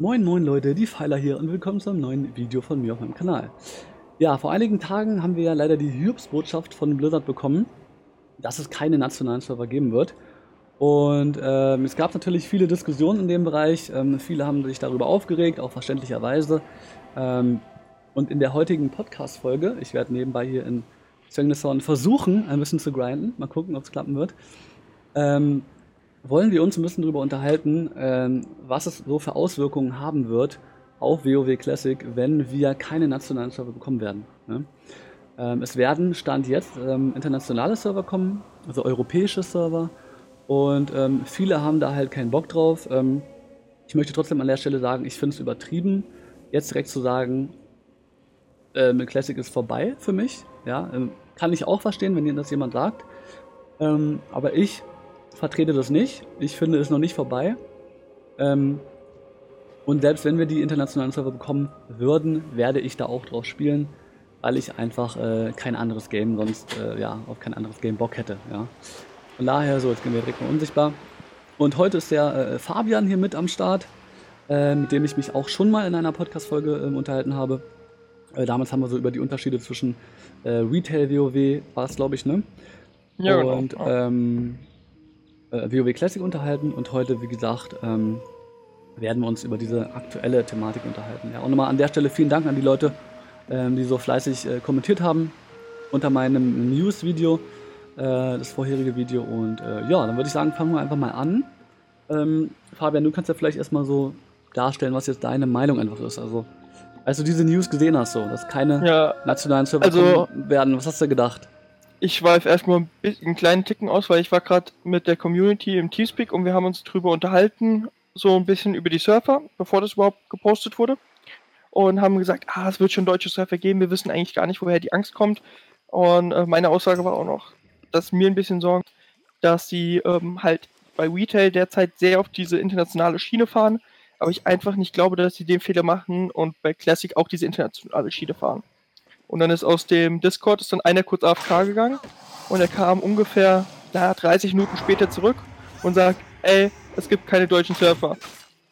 Moin moin Leute, die Pfeiler hier und willkommen zu einem neuen Video von mir auf meinem Kanal. Ja, vor einigen Tagen haben wir ja leider die Hiobsbotschaft von Blizzard bekommen, dass es keine nationalen Server geben wird. Und ähm, es gab natürlich viele Diskussionen in dem Bereich, ähm, viele haben sich darüber aufgeregt, auch verständlicherweise. Ähm, und in der heutigen Podcast-Folge, ich werde nebenbei hier in Zwängnishorn versuchen, ein bisschen zu grinden, mal gucken, ob es klappen wird, ähm, wollen wir uns ein bisschen darüber unterhalten, ähm, was es so für Auswirkungen haben wird auf WoW Classic, wenn wir keine nationalen Server bekommen werden. Ne? Ähm, es werden, Stand jetzt, ähm, internationale Server kommen, also europäische Server. Und ähm, viele haben da halt keinen Bock drauf. Ähm, ich möchte trotzdem an der Stelle sagen, ich finde es übertrieben, jetzt direkt zu sagen, äh, Classic ist vorbei für mich. Ja, ähm, kann ich auch verstehen, wenn das jemand sagt. Aber ich vertrete das nicht. Ich finde es noch nicht vorbei. Ähm, und selbst wenn wir die internationalen Server bekommen würden, werde ich da auch drauf spielen, weil ich einfach äh, kein anderes Game sonst, äh, ja, auf kein anderes Game Bock hätte. Ja. Von daher, so, jetzt gehen wir direkt mal unsichtbar. Und heute ist der äh, Fabian hier mit am Start, äh, mit dem ich mich auch schon mal in einer Podcast-Folge ähm, unterhalten habe. Äh, damals haben wir so über die Unterschiede zwischen äh, Retail WoW, war es glaube ich, ne? Ja, genau. Und ähm, äh, WoW Classic unterhalten und heute, wie gesagt, ähm, werden wir uns über diese aktuelle Thematik unterhalten. Ja, und nochmal an der Stelle vielen Dank an die Leute, ähm, die so fleißig äh, kommentiert haben unter meinem News-Video, äh, das vorherige Video. Und äh, ja, dann würde ich sagen, fangen wir einfach mal an. Ähm, Fabian, du kannst ja vielleicht erstmal so darstellen, was jetzt deine Meinung einfach ist. Also, als du diese News gesehen hast, so, dass keine ja, nationalen Server also, werden, was hast du gedacht? Ich schweife erstmal ein bisschen einen kleinen Ticken aus, weil ich war gerade mit der Community im Teamspeak und wir haben uns drüber unterhalten, so ein bisschen über die Surfer, bevor das überhaupt gepostet wurde. Und haben gesagt, ah, es wird schon deutsche Surfer geben, wir wissen eigentlich gar nicht, woher die Angst kommt. Und äh, meine Aussage war auch noch, dass mir ein bisschen sorgt, dass sie ähm, halt bei Retail derzeit sehr auf diese internationale Schiene fahren, aber ich einfach nicht glaube, dass sie den Fehler machen und bei Classic auch diese internationale Schiene fahren. Und dann ist aus dem Discord ist dann einer kurz AFK gegangen und er kam ungefähr na, 30 Minuten später zurück und sagt, ey, es gibt keine deutschen Surfer.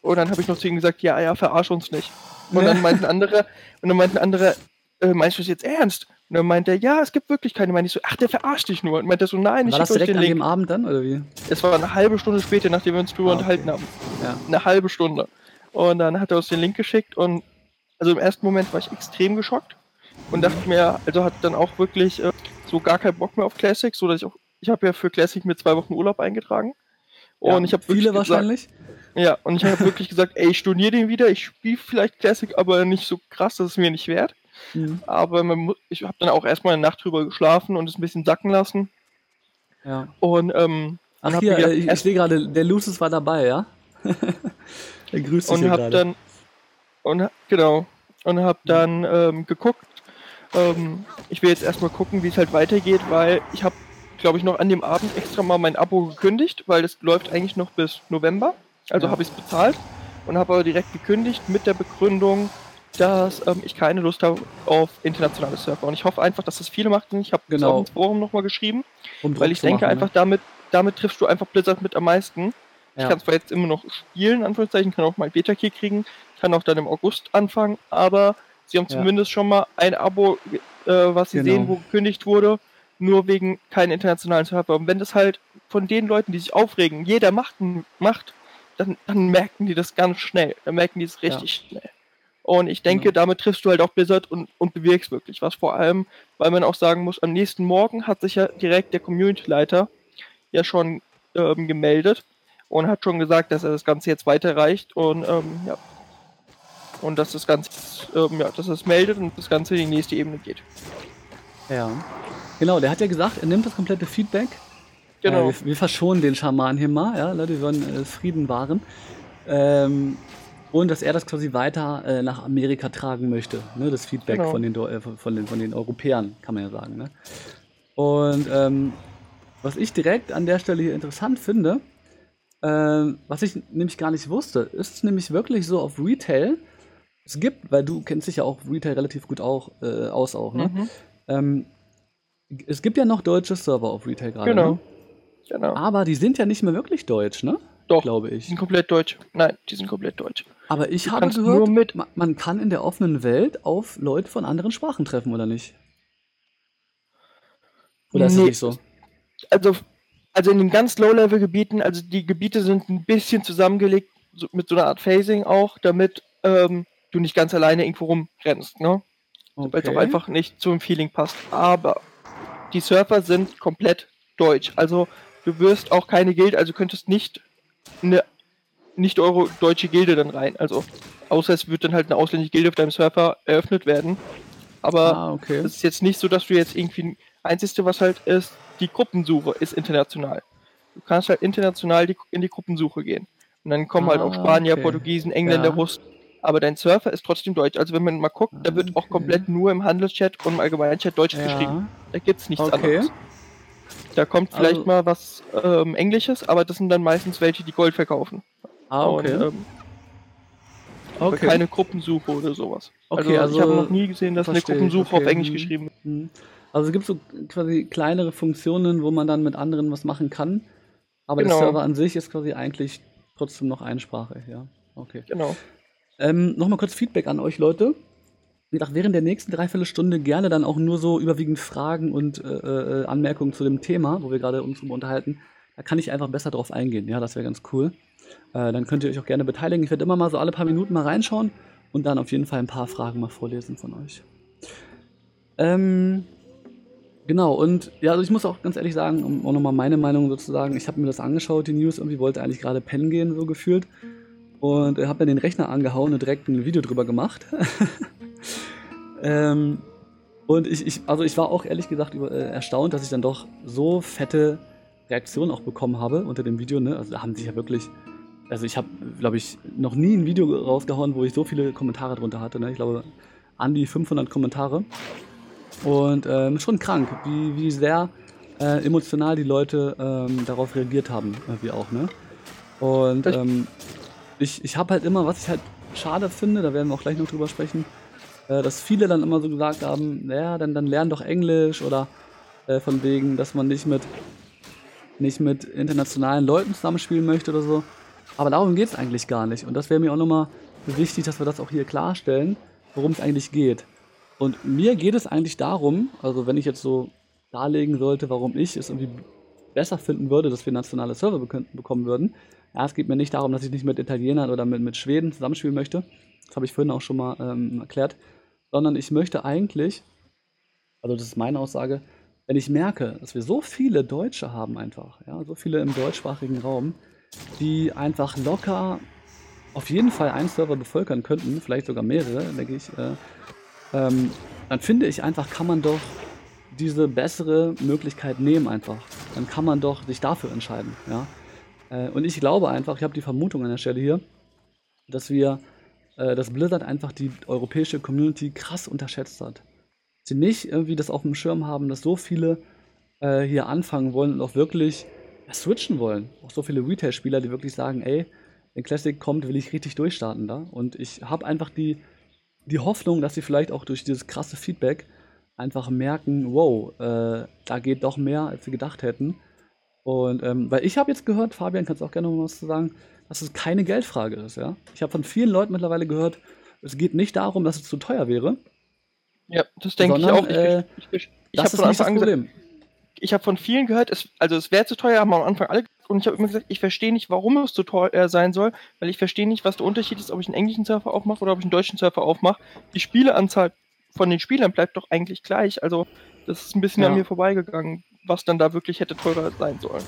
Und dann habe ich noch zu ihm gesagt, ja, ja, verarsch uns nicht. Und dann meinten andere, und dann meinten andere, äh, meinst du das jetzt ernst? Und dann meinte er, ja, es gibt wirklich keine. Meinte ich so, ach, der verarscht dich nur. Und meinte er so, nein, ich War das direkt den an dem Abend dann, oder wie? Es war eine halbe Stunde später, nachdem wir uns drüber ah, okay. unterhalten haben. Ja. Eine halbe Stunde. Und dann hat er uns den Link geschickt und also im ersten Moment war ich extrem geschockt und dachte mir, also hat dann auch wirklich äh, so gar keinen Bock mehr auf Classic, so dass ich auch, ich habe ja für Classic mir zwei Wochen Urlaub eingetragen. Und ja, ich habe viele wahrscheinlich. ja, und ich habe wirklich gesagt, ey, ich storniere den wieder, ich spiele vielleicht Classic, aber nicht so krass, dass es mir nicht wert. Mhm. Aber man, ich habe dann auch erstmal eine Nacht drüber geschlafen und es ein bisschen sacken lassen. Ja. Und ähm, Ach hier, gedacht, ich, ich sehe gerade, der Lucis war dabei, ja? er grüßt dich und hab dann und genau und habe dann ähm, geguckt, ähm, ich will jetzt erstmal gucken, wie es halt weitergeht, weil ich habe, glaube ich, noch an dem Abend extra mal mein Abo gekündigt, weil das läuft eigentlich noch bis November. Also ja. habe ich es bezahlt und habe aber direkt gekündigt mit der Begründung, dass ähm, ich keine Lust habe auf internationale Surfer. Und ich hoffe einfach, dass das viele machen. Ich habe genau. ins Forum nochmal geschrieben, um weil ich denke machen, einfach, ne? damit, damit triffst du einfach Blizzard mit am meisten. Ja. Ich kann zwar jetzt immer noch spielen, Anführungszeichen, kann auch mal Beta-Key kriegen, kann auch dann im August anfangen, aber Sie haben zumindest schon mal ein Abo, äh, was Sie genau. sehen, wo gekündigt wurde, nur wegen keinen internationalen Server. Und wenn das halt von den Leuten, die sich aufregen, jeder macht, macht dann, dann merken die das ganz schnell. Dann merken die es richtig ja. schnell. Und ich denke, genau. damit triffst du halt auch Blizzard und, und bewirkst wirklich was. Vor allem, weil man auch sagen muss, am nächsten Morgen hat sich ja direkt der Community-Leiter ja schon ähm, gemeldet und hat schon gesagt, dass er das Ganze jetzt weiterreicht. Und ähm, ja, und dass das Ganze, ähm, ja, dass es meldet und das Ganze in die nächste Ebene geht. Ja. Genau, der hat ja gesagt, er nimmt das komplette Feedback. Genau. Äh, wir, wir, verschonen den Schaman hier mal, ja, Leute, wir wollen äh, Frieden wahren. Ähm, und dass er das quasi weiter äh, nach Amerika tragen möchte, ne, das Feedback genau. von, den, äh, von, den, von den Europäern, kann man ja sagen. Ne? Und ähm, was ich direkt an der Stelle hier interessant finde, äh, was ich nämlich gar nicht wusste, ist nämlich wirklich so auf Retail, es gibt, weil du kennst dich ja auch Retail relativ gut auch, äh, aus auch, ne? Mhm. Ähm, es gibt ja noch deutsche Server auf Retail gerade. Genau. Ne? genau. Aber die sind ja nicht mehr wirklich deutsch, ne? Doch, glaube ich. Die sind komplett deutsch. Nein, die sind komplett deutsch. Aber ich du habe gehört, mit man kann in der offenen Welt auf Leute von anderen Sprachen treffen, oder nicht? Oder nee, ist das nicht so? Also, also in den ganz Low-Level-Gebieten, also die Gebiete sind ein bisschen zusammengelegt so, mit so einer Art Phasing auch, damit ähm, du nicht ganz alleine irgendwo rumrennst, ne? Okay. Weil es auch einfach nicht zum Feeling passt. Aber die Surfer sind komplett deutsch. Also du wirst auch keine Gilde, also könntest nicht eine nicht euro deutsche Gilde dann rein. Also außer es wird dann halt eine ausländische Gilde auf deinem Surfer eröffnet werden. Aber ah, okay. es ist jetzt nicht so, dass du jetzt irgendwie Einzige, was halt ist, die Gruppensuche ist international. Du kannst halt international die, in die Gruppensuche gehen. Und dann kommen ah, halt auch ah, Spanier, okay. Portugiesen, Engländer, ja. Russen. Aber dein Surfer ist trotzdem Deutsch. Also wenn man mal guckt, da wird auch komplett nur im Handelschat und im Allgemeinchat Deutsch ja. geschrieben. Da gibt es nichts okay. anderes. Da kommt vielleicht also, mal was ähm, Englisches, aber das sind dann meistens welche, die Gold verkaufen. Ah, okay. Und, ähm, okay. Keine Gruppensuche oder sowas. Okay, also, also ich habe noch nie gesehen, dass eine Gruppensuche okay. auf Englisch geschrieben wird. Mhm. Also es gibt so quasi kleinere Funktionen, wo man dann mit anderen was machen kann. Aber genau. der Server an sich ist quasi eigentlich trotzdem noch Einsprache, ja. Okay. Genau. Ähm, Nochmal kurz Feedback an euch, Leute. Wie gesagt, während der nächsten Dreiviertelstunde gerne dann auch nur so überwiegend Fragen und äh, äh, Anmerkungen zu dem Thema, wo wir gerade uns drüber unterhalten. Da kann ich einfach besser drauf eingehen. Ja, das wäre ganz cool. Äh, dann könnt ihr euch auch gerne beteiligen. Ich werde immer mal so alle paar Minuten mal reinschauen und dann auf jeden Fall ein paar Fragen mal vorlesen von euch. Ähm, genau, und ja, also ich muss auch ganz ehrlich sagen, um auch nochmal meine Meinung sozusagen, ich habe mir das angeschaut, die News, irgendwie wollte eigentlich gerade pennen gehen, so gefühlt. Und habe dann den Rechner angehauen und direkt ein Video drüber gemacht. ähm, und ich, ich, also ich war auch ehrlich gesagt über, äh, erstaunt, dass ich dann doch so fette Reaktionen auch bekommen habe unter dem Video. Ne? Also da haben sich ja wirklich, also ich habe, glaube ich, noch nie ein Video rausgehauen, wo ich so viele Kommentare drunter hatte. Ne? Ich glaube, an die 500 Kommentare. Und ähm, schon krank, wie, wie sehr äh, emotional die Leute ähm, darauf reagiert haben, wie auch. Ne? Und ähm, ich, ich habe halt immer, was ich halt schade finde, da werden wir auch gleich noch drüber sprechen, äh, dass viele dann immer so gesagt haben, naja, dann, dann lern doch Englisch oder äh, von wegen, dass man nicht mit, nicht mit internationalen Leuten zusammenspielen möchte oder so. Aber darum geht es eigentlich gar nicht. Und das wäre mir auch nochmal wichtig, dass wir das auch hier klarstellen, worum es eigentlich geht. Und mir geht es eigentlich darum, also wenn ich jetzt so darlegen sollte, warum ich es irgendwie besser finden würde, dass wir nationale Server bekommen würden, ja, es geht mir nicht darum, dass ich nicht mit Italienern oder mit, mit Schweden zusammenspielen möchte. Das habe ich vorhin auch schon mal ähm, erklärt. Sondern ich möchte eigentlich, also das ist meine Aussage, wenn ich merke, dass wir so viele Deutsche haben einfach, ja, so viele im deutschsprachigen Raum, die einfach locker auf jeden Fall einen Server bevölkern könnten, vielleicht sogar mehrere, denke ich, äh, ähm, dann finde ich einfach, kann man doch diese bessere Möglichkeit nehmen einfach. Dann kann man doch sich dafür entscheiden, ja. Äh, und ich glaube einfach, ich habe die Vermutung an der Stelle hier, dass wir, äh, dass Blizzard einfach die europäische Community krass unterschätzt hat. Sie nicht irgendwie das auf dem Schirm haben, dass so viele äh, hier anfangen wollen und auch wirklich switchen wollen. Auch so viele Retail-Spieler, die wirklich sagen, ey, wenn Classic kommt, will ich richtig durchstarten da. Und ich habe einfach die, die Hoffnung, dass sie vielleicht auch durch dieses krasse Feedback einfach merken, wow, äh, da geht doch mehr, als sie gedacht hätten. Und ähm, weil ich habe jetzt gehört, Fabian, kannst du auch gerne noch was zu sagen, dass es keine Geldfrage ist, ja. Ich habe von vielen Leuten mittlerweile gehört, es geht nicht darum, dass es zu teuer wäre. Ja, das denke ich auch. Äh, ich, ich, ich das ist nicht das Problem. Gesagt, ich habe von vielen gehört, es, also es wäre zu teuer, haben am Anfang alle und ich habe immer gesagt, ich verstehe nicht, warum es zu teuer sein soll, weil ich verstehe nicht, was der Unterschied ist, ob ich einen englischen Surfer aufmache oder ob ich einen deutschen Surfer aufmache. Die Spieleanzahl von den Spielern bleibt doch eigentlich gleich. Also das ist ein bisschen ja. an mir vorbeigegangen was dann da wirklich hätte teurer sein sollen.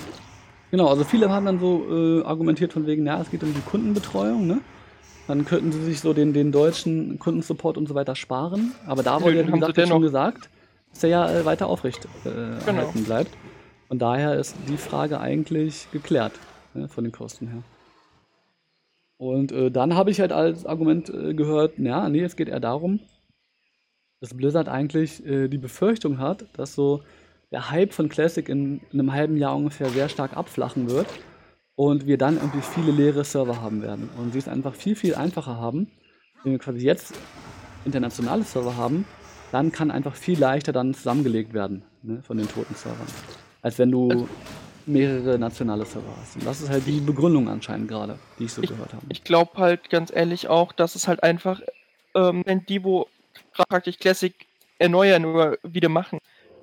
Genau, also viele haben dann so äh, argumentiert von wegen, ja, es geht um die Kundenbetreuung, ne? Dann könnten sie sich so den, den deutschen Kundensupport und so weiter sparen. Aber da wurde ja, wie gesagt, ja schon gesagt, dass er ja äh, weiter aufrecht äh, genau. erhalten bleibt. Und daher ist die Frage eigentlich geklärt, ne, von den Kosten her. Und äh, dann habe ich halt als Argument äh, gehört, ja, nee, es geht eher darum, dass Blizzard eigentlich äh, die Befürchtung hat, dass so der Hype von Classic in, in einem halben Jahr ungefähr sehr stark abflachen wird und wir dann irgendwie viele leere Server haben werden. Und sie es einfach viel, viel einfacher haben, wenn wir quasi jetzt internationale Server haben, dann kann einfach viel leichter dann zusammengelegt werden ne, von den toten Servern. Als wenn du mehrere nationale Server hast. Und das ist halt die Begründung anscheinend gerade, die ich so ich, gehört habe. Ich glaube halt ganz ehrlich auch, dass es halt einfach, ähm, wenn die, wo praktisch Classic erneuern oder wieder machen,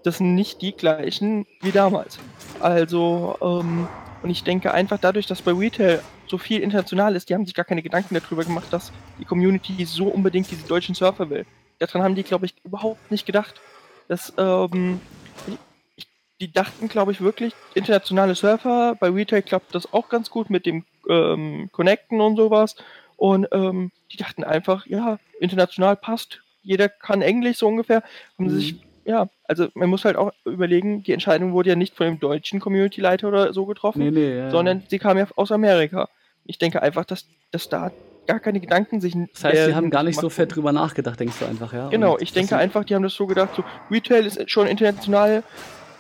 das sind nicht die gleichen wie damals. Also, ähm, und ich denke einfach dadurch, dass bei Retail so viel international ist, die haben sich gar keine Gedanken darüber gemacht, dass die Community so unbedingt diese deutschen Surfer will. Daran haben die, glaube ich, überhaupt nicht gedacht. Dass, ähm, die dachten, glaube ich, wirklich, internationale Surfer, bei Retail klappt das auch ganz gut mit dem ähm, Connecten und sowas. Und ähm, die dachten einfach, ja, international passt, jeder kann Englisch so ungefähr. Haben mhm. sich, ja, also man muss halt auch überlegen, die Entscheidung wurde ja nicht von dem deutschen Community-Leiter oder so getroffen, nee, nee, ja. sondern sie kam ja aus Amerika. Ich denke einfach, dass, dass da gar keine Gedanken sich. Das heißt, sie haben gar nicht so fett drüber nachgedacht, denkst du einfach, ja? Genau, Und ich denke einfach, die haben das so gedacht, so Retail ist schon international,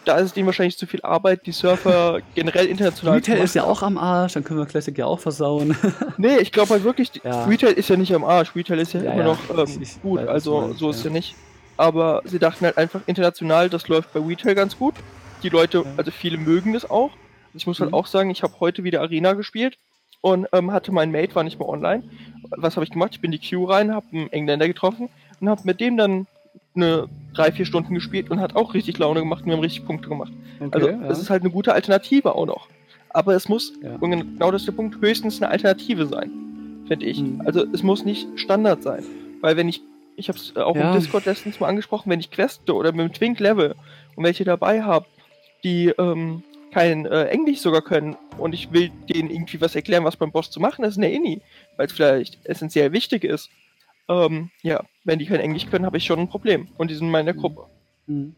da ist es denen wahrscheinlich zu viel Arbeit, die Surfer generell international Retail ist ja auch am Arsch, dann können wir Classic ja auch versauen. nee, ich glaube halt wirklich, ja. Retail ist ja nicht am Arsch, Retail ist ja, ja immer ja. noch ähm, ich, ich gut, also so ist ja nicht. Aber sie dachten halt einfach international, das läuft bei Retail ganz gut. Die Leute, also viele mögen das auch. Ich muss halt mhm. auch sagen, ich habe heute wieder Arena gespielt und ähm, hatte mein Mate, war nicht mehr online. Was habe ich gemacht? Ich bin die Queue rein, habe einen Engländer getroffen und habe mit dem dann eine drei, vier Stunden gespielt und hat auch richtig Laune gemacht und wir haben richtig Punkte gemacht. Okay, also ja. es ist halt eine gute Alternative auch noch. Aber es muss, ja. und genau das ist der Punkt, höchstens eine Alternative sein, finde ich. Mhm. Also es muss nicht Standard sein. Weil wenn ich, ich habe es auch ja. im Discord letztens mal angesprochen, wenn ich Queste oder mit dem Twink Level und welche dabei habe, die ähm, kein äh, Englisch sogar können und ich will denen irgendwie was erklären, was beim Boss zu machen ist in der Inni, weil es vielleicht essentiell wichtig ist, ähm, ja, wenn die kein Englisch können, habe ich schon ein Problem. Und die sind in meiner mhm. Gruppe. Mhm.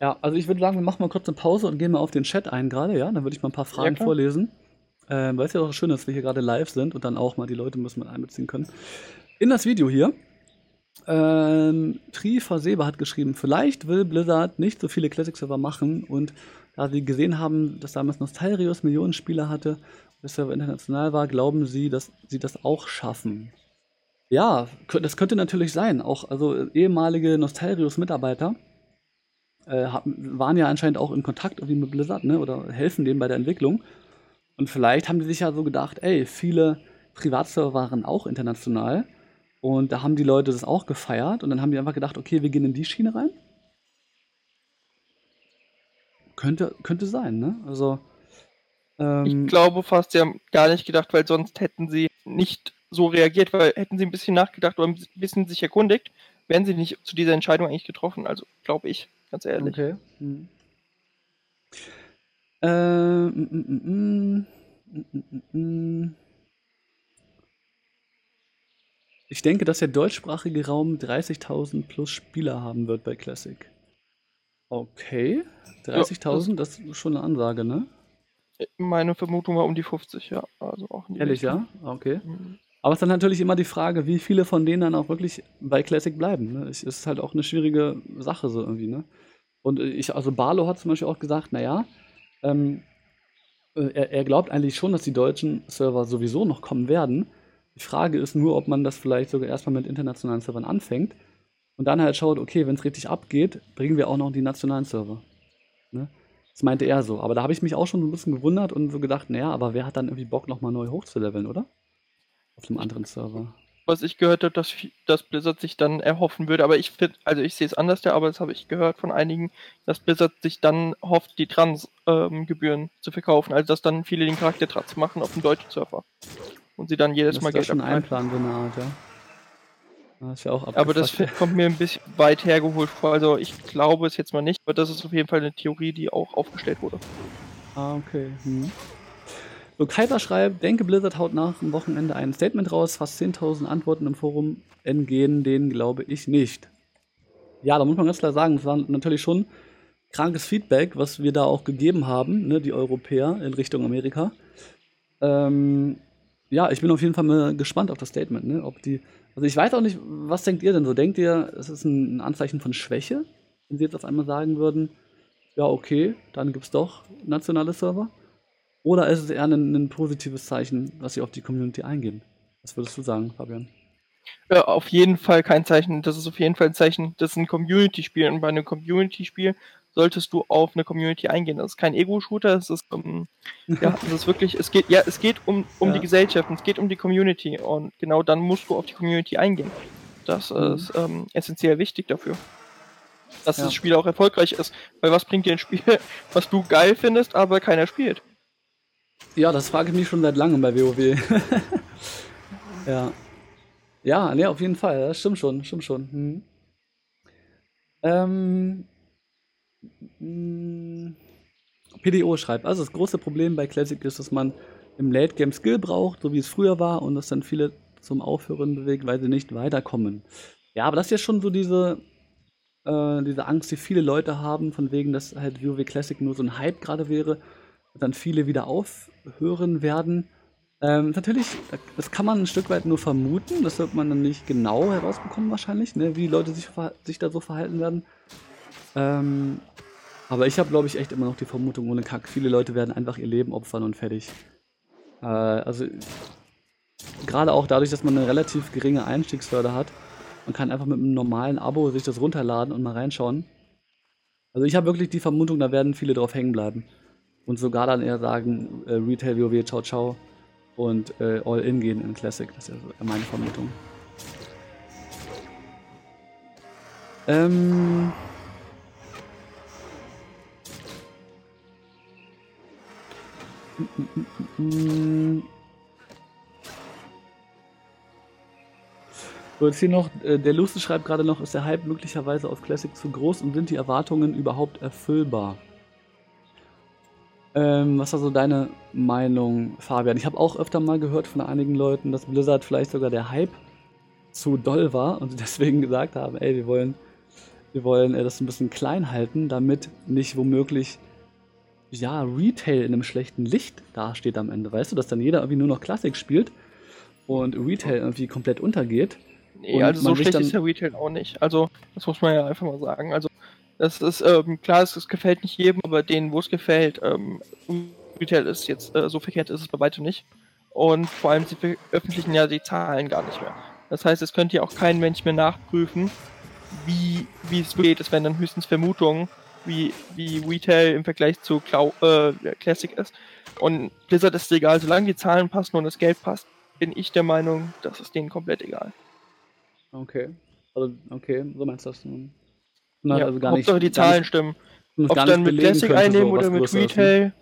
Ja, also ich würde sagen, wir machen mal kurz eine Pause und gehen mal auf den Chat ein gerade, ja? Dann würde ich mal ein paar Fragen ja, vorlesen. Ähm, weil es ja auch schön ist, dass wir hier gerade live sind und dann auch mal die Leute müssen mit einbeziehen können. In das Video hier, ähm, Tri Versebe hat geschrieben, vielleicht will Blizzard nicht so viele Classic-Server machen und da sie gesehen haben, dass damals Nostalrius Millionen Spieler hatte, bis er international war, glauben sie, dass sie das auch schaffen. Ja, das könnte natürlich sein. Auch also ehemalige Nostalrius-Mitarbeiter äh, waren ja anscheinend auch in Kontakt irgendwie mit Blizzard, ne? Oder helfen denen bei der Entwicklung. Und vielleicht haben die sich ja so gedacht, ey, viele Privatserver waren auch international. Und da haben die Leute das auch gefeiert. Und dann haben die einfach gedacht, okay, wir gehen in die Schiene rein. Könnte, könnte sein, ne? Also. Ähm, ich glaube fast, sie haben gar nicht gedacht, weil sonst hätten sie nicht so reagiert, weil hätten sie ein bisschen nachgedacht oder ein bisschen sich erkundigt, wären sie nicht zu dieser Entscheidung eigentlich getroffen. Also glaube ich, ganz ehrlich. Okay. Hm. Ähm, ich denke, dass der deutschsprachige Raum 30.000 plus Spieler haben wird bei Classic. Okay, 30.000, ja, das ist schon eine Ansage, ne? Meine Vermutung war um die 50, ja. Also auch Ehrlich, Richtung. ja? Okay. Mhm. Aber es ist dann natürlich immer die Frage, wie viele von denen dann auch wirklich bei Classic bleiben. Ne? Es ist halt auch eine schwierige Sache so irgendwie. Ne? Und ich, also Barlow hat zum Beispiel auch gesagt, naja, ähm, äh, er, er glaubt eigentlich schon, dass die deutschen Server sowieso noch kommen werden. Die Frage ist nur, ob man das vielleicht sogar erstmal mit internationalen Servern anfängt und dann halt schaut, okay, wenn es richtig abgeht, bringen wir auch noch die nationalen Server. Ne? Das meinte er so. Aber da habe ich mich auch schon ein bisschen gewundert und so gedacht, naja, aber wer hat dann irgendwie Bock, nochmal neu hochzuleveln, oder? Auf einem anderen Server. Was ich gehört habe, dass, dass Blizzard sich dann erhoffen würde, aber ich finde, also ich sehe es anders, aber das habe ich gehört von einigen, dass Blizzard sich dann hofft, die Trans-Gebühren ähm, zu verkaufen, also dass dann viele den Charakter Trans machen auf dem deutschen Server. Und sie dann jedes das Mal Geld schon einplanen, so eine Art, ja. Das ja auch aber das kommt mir ein bisschen weit hergeholt vor. Also ich glaube es jetzt mal nicht, aber das ist auf jeden Fall eine Theorie, die auch aufgestellt wurde. Ah, okay. Hm. So, Kuiper schreibt, denke Blizzard haut nach dem Wochenende ein Statement raus, fast 10.000 Antworten im Forum entgehen, denen glaube ich nicht. Ja, da muss man ganz klar sagen, es war natürlich schon krankes Feedback, was wir da auch gegeben haben, ne, die Europäer in Richtung Amerika. Ähm, ja, ich bin auf jeden Fall mal gespannt auf das Statement, ne, ob die, also ich weiß auch nicht, was denkt ihr denn so? Denkt ihr, es ist ein, Anzeichen von Schwäche, wenn sie jetzt auf einmal sagen würden, ja, okay, dann gibt es doch nationale Server? Oder ist es eher ein, ein positives Zeichen, dass sie auf die Community eingehen? Was würdest du sagen, Fabian? Ja, auf jeden Fall kein Zeichen. Das ist auf jeden Fall ein Zeichen, das ist ein Community-Spiel. Und bei einem Community-Spiel solltest du auf eine Community eingehen. Das ist kein Ego-Shooter, es ist, ähm, ja, es ist wirklich, es geht, ja, es geht um, um ja. die Gesellschaft, es geht um die Community und genau dann musst du auf die Community eingehen. Das mhm. ist ähm, essentiell wichtig dafür. Dass ja. das Spiel auch erfolgreich ist. Weil was bringt dir ein Spiel, was du geil findest, aber keiner spielt? Ja, das frage ich mich schon seit langem bei WoW. ja. Ja, ne, auf jeden Fall. Das stimmt schon, stimmt schon. Hm. Ähm, hm. PDO schreibt, also das große Problem bei Classic ist, dass man im Late Game Skill braucht, so wie es früher war, und dass dann viele zum Aufhören bewegt, weil sie nicht weiterkommen. Ja, aber das ist ja schon so diese, äh, diese Angst, die viele Leute haben, von wegen, dass halt WoW Classic nur so ein Hype gerade wäre und dann viele wieder aufhören werden. Ähm, natürlich, das kann man ein Stück weit nur vermuten, das wird man dann nicht genau herausbekommen wahrscheinlich, ne, wie Leute sich, sich da so verhalten werden. Ähm, aber ich habe, glaube ich, echt immer noch die Vermutung ohne Kack, viele Leute werden einfach ihr Leben opfern und fertig. Äh, also, gerade auch dadurch, dass man eine relativ geringe Einstiegshürde hat, man kann einfach mit einem normalen Abo sich das runterladen und mal reinschauen. Also ich habe wirklich die Vermutung, da werden viele drauf hängen bleiben. Und sogar dann eher sagen, äh, Retail WoW, ciao ciao und äh, All-In gehen in Classic. Das ist ja meine Vermutung. Ähm... So, jetzt hier noch, äh, der Luste schreibt gerade noch, ist der Hype möglicherweise auf Classic zu groß und sind die Erwartungen überhaupt erfüllbar? Ähm, was ist also deine Meinung, Fabian? Ich habe auch öfter mal gehört von einigen Leuten, dass Blizzard vielleicht sogar der Hype zu doll war und deswegen gesagt haben, ey, wir wollen, wir wollen äh, das ein bisschen klein halten, damit nicht womöglich ja, Retail in einem schlechten Licht dasteht am Ende. Weißt du, dass dann jeder irgendwie nur noch Klassik spielt und Retail irgendwie komplett untergeht. Nee, also so schlecht ist ja Retail auch nicht. Also, das muss man ja einfach mal sagen. Also, das ist, ähm, klar, es, es, gefällt nicht jedem, aber denen, wo es gefällt, ähm, Retail ist jetzt, äh, so verkehrt ist es bei weitem nicht. Und vor allem, sie veröffentlichen ja die Zahlen gar nicht mehr. Das heißt, es könnte ja auch kein Mensch mehr nachprüfen, wie, wie es geht. Es wären dann höchstens Vermutungen, wie, wie Retail im Vergleich zu Cloud, äh, Classic ist. Und Blizzard ist egal, solange die Zahlen passen und das Geld passt, bin ich der Meinung, das ist denen komplett egal. Okay. Also, okay, so meinst du das nun? Na, ja, also gar Hauptsache nicht, die Zahlen nicht, stimmen. Ob dann mit Classic einnehmen so, oder mit Retail.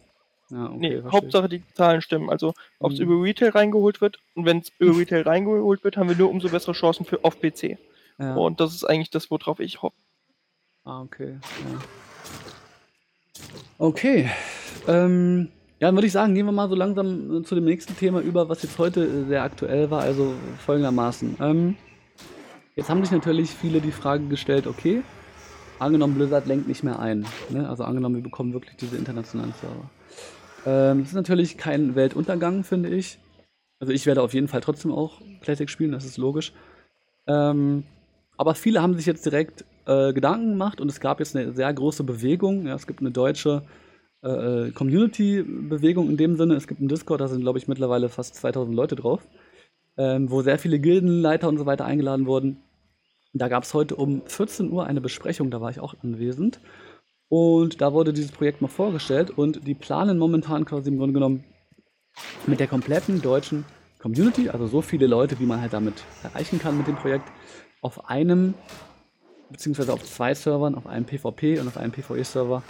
Ja, okay, nee, Hauptsache die Zahlen stimmen. Also ob es mhm. über Retail reingeholt wird und wenn es über Retail reingeholt wird, haben wir nur umso bessere Chancen für auf PC. Ja. Und das ist eigentlich das, worauf ich hoffe. Ah, okay. Ja. Okay. Ähm, ja, dann würde ich sagen, gehen wir mal so langsam zu dem nächsten Thema über, was jetzt heute sehr aktuell war. Also folgendermaßen. Ähm, jetzt haben sich natürlich viele die Frage gestellt, okay, angenommen, Blizzard lenkt nicht mehr ein. Ne? Also angenommen, wir bekommen wirklich diese internationalen Server. Ähm, das ist natürlich kein Weltuntergang, finde ich. Also ich werde auf jeden Fall trotzdem auch Classic spielen, das ist logisch. Ähm, aber viele haben sich jetzt direkt äh, Gedanken gemacht und es gab jetzt eine sehr große Bewegung. Ja, es gibt eine deutsche äh, äh Community-Bewegung in dem Sinne. Es gibt einen Discord, da sind, glaube ich, mittlerweile fast 2000 Leute drauf, ähm, wo sehr viele Gildenleiter und so weiter eingeladen wurden. Da gab es heute um 14 Uhr eine Besprechung, da war ich auch anwesend. Und da wurde dieses Projekt mal vorgestellt und die planen momentan quasi im Grunde genommen mit der kompletten deutschen Community, also so viele Leute, wie man halt damit erreichen kann mit dem Projekt, auf einem, beziehungsweise auf zwei Servern, auf einem PvP und auf einem PvE-Server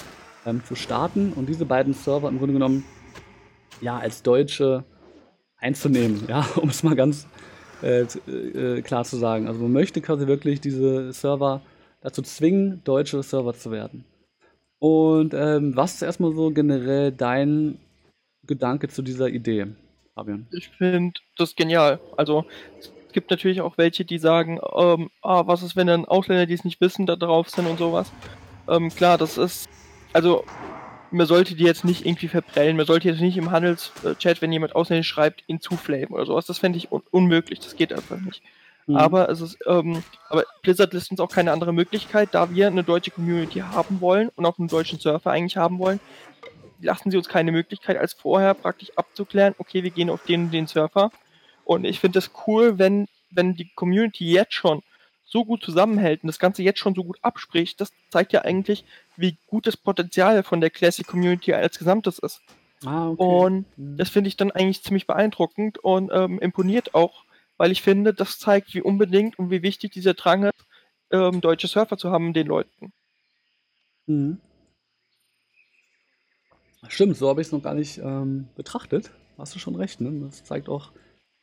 ähm, zu starten und diese beiden Server im Grunde genommen ja als deutsche einzunehmen, ja, um es mal ganz äh, äh, klar zu sagen. Also man möchte quasi wirklich diese Server dazu zwingen, deutsche Server zu werden. Und ähm, was ist erstmal so generell dein Gedanke zu dieser Idee, Fabian? Ich finde das genial. Also es gibt natürlich auch welche, die sagen, ähm, ah, was ist, wenn dann Ausländer, die es nicht wissen, da drauf sind und sowas. Ähm, klar, das ist, also man sollte die jetzt nicht irgendwie verprellen, man sollte jetzt nicht im Handelschat, wenn jemand ausländisch schreibt, ihn zuflamen oder sowas. Das fände ich un unmöglich, das geht einfach nicht. Mhm. Aber es ist, ähm, aber Blizzard lässt uns auch keine andere Möglichkeit, da wir eine deutsche Community haben wollen und auch einen deutschen Surfer eigentlich haben wollen, lassen sie uns keine Möglichkeit, als vorher praktisch abzuklären, okay, wir gehen auf den den Surfer. Und ich finde es cool, wenn, wenn die Community jetzt schon so gut zusammenhält und das Ganze jetzt schon so gut abspricht, das zeigt ja eigentlich, wie gut das Potenzial von der Classic Community als Gesamtes ist. Ah, okay. Und mhm. das finde ich dann eigentlich ziemlich beeindruckend und ähm, imponiert auch, weil ich finde, das zeigt, wie unbedingt und wie wichtig dieser Drang ist, ähm, deutsche Surfer zu haben, den Leuten. Mhm. Stimmt, so habe ich es noch gar nicht ähm, betrachtet. Hast du schon recht, ne? Das zeigt auch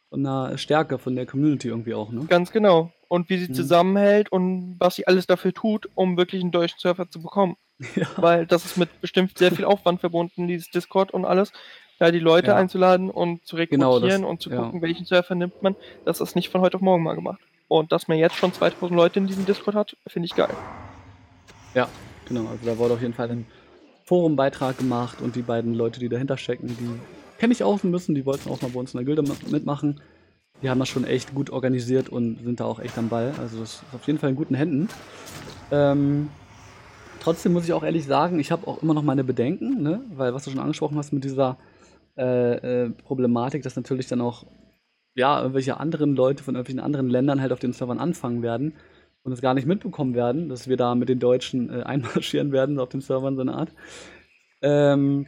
von der Stärke von der Community irgendwie auch, ne? Ganz genau. Und wie sie mhm. zusammenhält und was sie alles dafür tut, um wirklich einen deutschen Surfer zu bekommen. Ja. Weil das ist mit bestimmt sehr viel Aufwand verbunden, dieses Discord und alles. Da die Leute ja. einzuladen und zu genau, rekrutieren genau, das, und zu gucken, ja. welchen Surfer nimmt man. Das ist nicht von heute auf morgen mal gemacht. Und dass man jetzt schon 2000 Leute in diesem Discord hat, finde ich geil. Ja, genau. Also da wurde auf jeden Fall ein Forumbeitrag gemacht und die beiden Leute, die dahinter stecken, die kenne ich auch ein bisschen, die wollten auch mal bei uns in der Gilde mitmachen. Die haben das schon echt gut organisiert und sind da auch echt am Ball. Also das ist auf jeden Fall in guten Händen. Ähm, trotzdem muss ich auch ehrlich sagen, ich habe auch immer noch meine Bedenken, ne? weil was du schon angesprochen hast mit dieser äh, äh, Problematik, dass natürlich dann auch ja, irgendwelche anderen Leute von irgendwelchen anderen Ländern halt auf den Servern anfangen werden und es gar nicht mitbekommen werden, dass wir da mit den Deutschen äh, einmarschieren werden auf den Servern so eine Art. Ähm,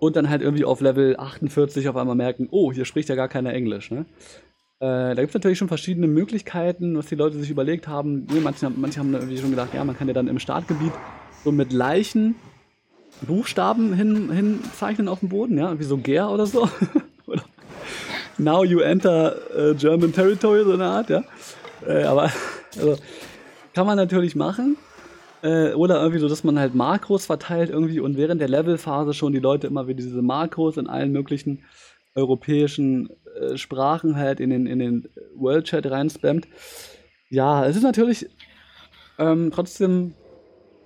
und dann halt irgendwie auf Level 48 auf einmal merken, oh, hier spricht ja gar keiner Englisch. Ne? Äh, da gibt es natürlich schon verschiedene Möglichkeiten, was die Leute sich überlegt haben. Manche, manche haben irgendwie schon gedacht, ja, man kann ja dann im Startgebiet so mit Leichen Buchstaben hin, hinzeichnen auf dem Boden, ja, wie so Ger oder so. oder Now you enter uh, German territory, so eine Art, ja. Äh, aber also, kann man natürlich machen. Äh, oder irgendwie so, dass man halt Makros verteilt irgendwie und während der Levelphase schon die Leute immer wieder diese Makros in allen möglichen europäischen äh, Sprachen halt in den, in den World Chat reinspammt. Ja, es ist natürlich ähm, trotzdem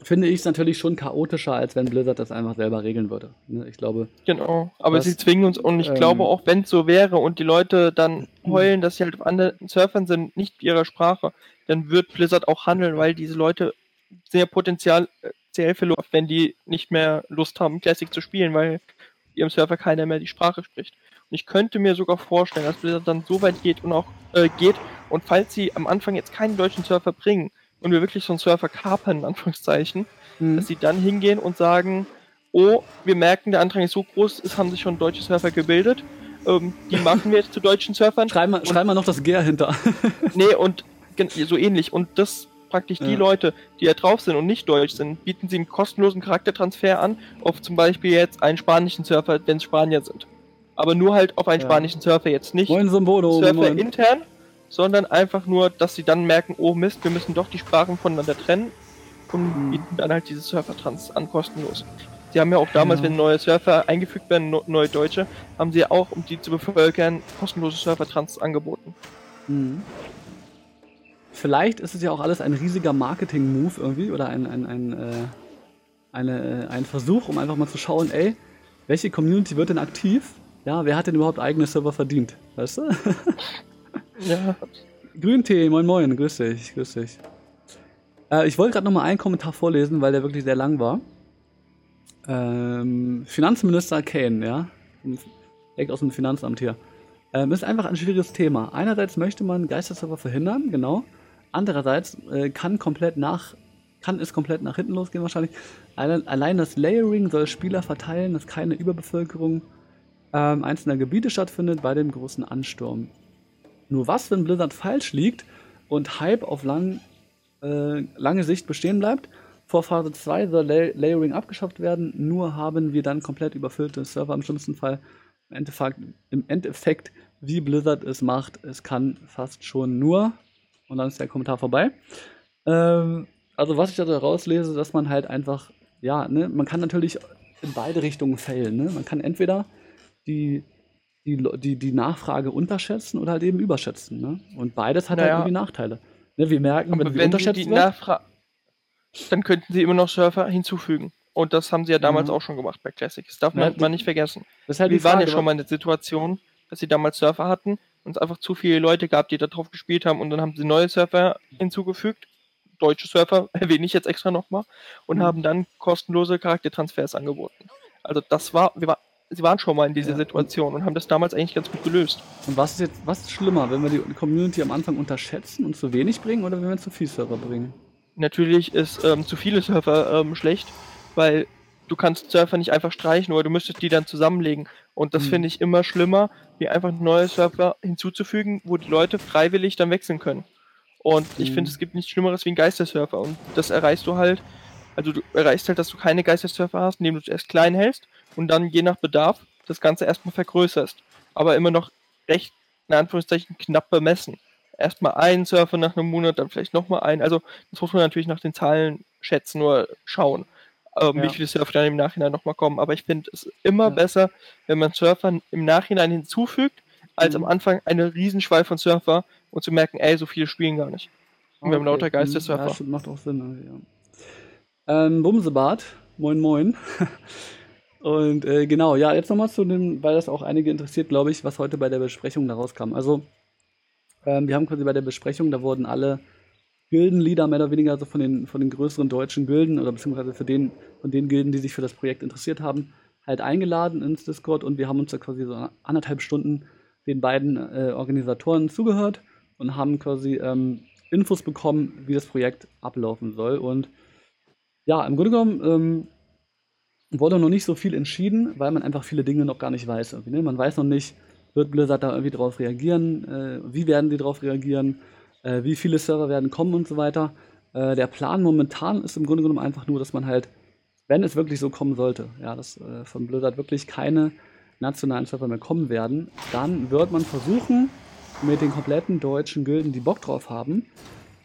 finde ich es natürlich schon chaotischer, als wenn Blizzard das einfach selber regeln würde. Ne? Ich glaube. Genau, aber das, sie zwingen uns und ich ähm, glaube auch, wenn es so wäre und die Leute dann hm. heulen, dass sie halt auf anderen Surfern sind, nicht ihrer Sprache, dann wird Blizzard auch handeln, weil diese Leute sehr potenziell äh, verloren, wenn die nicht mehr Lust haben, Classic zu spielen, weil ihrem Server keiner mehr die Sprache spricht. Und ich könnte mir sogar vorstellen, dass Blizzard dann so weit geht und auch äh, geht und falls sie am Anfang jetzt keinen deutschen Surfer bringen und wir wirklich so einen Surfer kapern, in Anführungszeichen, mhm. dass sie dann hingehen und sagen, oh, wir merken, der Andrang ist so groß, es haben sich schon deutsche Surfer gebildet, ähm, die machen wir jetzt zu deutschen Surfern. Schreib mal, schreib mal noch das Gär hinter. nee, und so ähnlich. Und das praktisch die ja. Leute, die da drauf sind und nicht deutsch sind, bieten sie einen kostenlosen Charaktertransfer an, auf zum Beispiel jetzt einen spanischen Surfer, wenn es Spanier sind. Aber nur halt auf einen ja. spanischen Surfer jetzt nicht moin, Sombodo, Surfer moin. intern, sondern einfach nur, dass sie dann merken, oh Mist, wir müssen doch die Sprachen voneinander trennen und mhm. bieten dann halt diese Surfer-Trans an kostenlos. Sie haben ja auch damals, ja. wenn neue Surfer eingefügt werden, neue Deutsche, haben sie ja auch, um die zu bevölkern, kostenlose Surfer-Trans angeboten. Mhm. Vielleicht ist es ja auch alles ein riesiger Marketing-Move irgendwie oder ein, ein, ein, äh, eine, äh, ein Versuch, um einfach mal zu schauen, ey, welche Community wird denn aktiv? Ja, wer hat denn überhaupt eigene Server verdient? Weißt du? ja. Grüntee, moin moin, grüß dich, grüß dich. Äh, ich wollte gerade noch mal einen Kommentar vorlesen, weil der wirklich sehr lang war. Ähm, Finanzminister Kane, ja, direkt aus dem Finanzamt hier. Ähm, ist einfach ein schwieriges Thema. Einerseits möchte man Geisterserver verhindern, genau. Andererseits äh, kann komplett nach kann es komplett nach hinten losgehen wahrscheinlich. Allein, das Layering soll Spieler verteilen, dass keine Überbevölkerung ähm, einzelner Gebiete stattfindet bei dem großen Ansturm. Nur was, wenn Blizzard falsch liegt und Hype auf lang, äh, lange Sicht bestehen bleibt? Vor Phase 2 soll Lay Layering abgeschafft werden, nur haben wir dann komplett überfüllte Server im schlimmsten Fall. Im Endeffekt, Im Endeffekt, wie Blizzard es macht, es kann fast schon nur und dann ist der Kommentar vorbei. Ähm, also was ich da rauslese, dass man halt einfach, ja, ne, man kann natürlich in beide Richtungen fällen. Ne? Man kann entweder die, die, die, die Nachfrage unterschätzen oder halt eben überschätzen. Ne? Und beides hat halt naja. halt irgendwie Nachteile. Ne, wir merken, Aber wenn, wir unterschätzen die Nachfrage, dann könnten sie immer noch Surfer hinzufügen. Und das haben sie ja damals mhm. auch schon gemacht bei Classic. Das darf man, ja, man nicht vergessen. Halt wir waren ja schon mal in der Situation, dass sie damals Surfer hatten es einfach zu viele Leute gab, die da drauf gespielt haben und dann haben sie neue Surfer hinzugefügt. Deutsche Surfer erwähne ich jetzt extra nochmal und mhm. haben dann kostenlose Charaktertransfers angeboten. Also das war, wir war, sie waren schon mal in dieser ja. Situation und haben das damals eigentlich ganz gut gelöst. Und was ist jetzt, was ist schlimmer, wenn wir die Community am Anfang unterschätzen und zu wenig bringen oder wenn wir zu viel Server bringen? Natürlich ist ähm, zu viele Server ähm, schlecht, weil du kannst Server nicht einfach streichen oder du müsstest die dann zusammenlegen. Und das mhm. finde ich immer schlimmer, wie einfach neue Server hinzuzufügen, wo die Leute freiwillig dann wechseln können. Und mhm. ich finde, es gibt nichts Schlimmeres wie ein Geistersurfer. Und das erreichst du halt, also du erreichst halt, dass du keine Geistersurfer hast, indem du es erst klein hältst und dann je nach Bedarf das Ganze erstmal vergrößerst. Aber immer noch recht, in Anführungszeichen, knapp bemessen. Erstmal einen Surfer nach einem Monat, dann vielleicht nochmal einen. Also das muss man natürlich nach den Zahlen schätzen oder schauen, ähm, ja. wie viele Surfer dann im Nachhinein nochmal kommen. Aber ich finde es immer ja. besser, wenn man Surfer im Nachhinein hinzufügt, als mhm. am Anfang eine Riesenschwall von Surfer und zu merken, ey, so viele spielen gar nicht. Und okay. wir haben lauter Geistersurfer. Ja, stimmt, macht auch Sinn. Also, ja. Ähm, Bumsebart, moin moin. und äh, genau, ja, jetzt nochmal zu dem, weil das auch einige interessiert, glaube ich, was heute bei der Besprechung da rauskam. Also, ähm, wir haben quasi bei der Besprechung, da wurden alle Gildenleader mehr oder weniger, also von den, von den größeren deutschen Gilden oder beziehungsweise für den, von den Gilden, die sich für das Projekt interessiert haben, halt eingeladen ins Discord und wir haben uns da quasi so anderthalb Stunden den beiden äh, Organisatoren zugehört und haben quasi ähm, Infos bekommen, wie das Projekt ablaufen soll. Und ja, im Grunde genommen ähm, wurde noch nicht so viel entschieden, weil man einfach viele Dinge noch gar nicht weiß. Ne? Man weiß noch nicht, wird Blizzard da irgendwie drauf reagieren, äh, wie werden die darauf reagieren, äh, wie viele Server werden kommen und so weiter. Äh, der Plan momentan ist im Grunde genommen einfach nur, dass man halt, wenn es wirklich so kommen sollte, ja, dass äh, von Blizzard wirklich keine nationalen Server mehr kommen werden, dann wird man versuchen, mit den kompletten deutschen Gilden, die Bock drauf haben,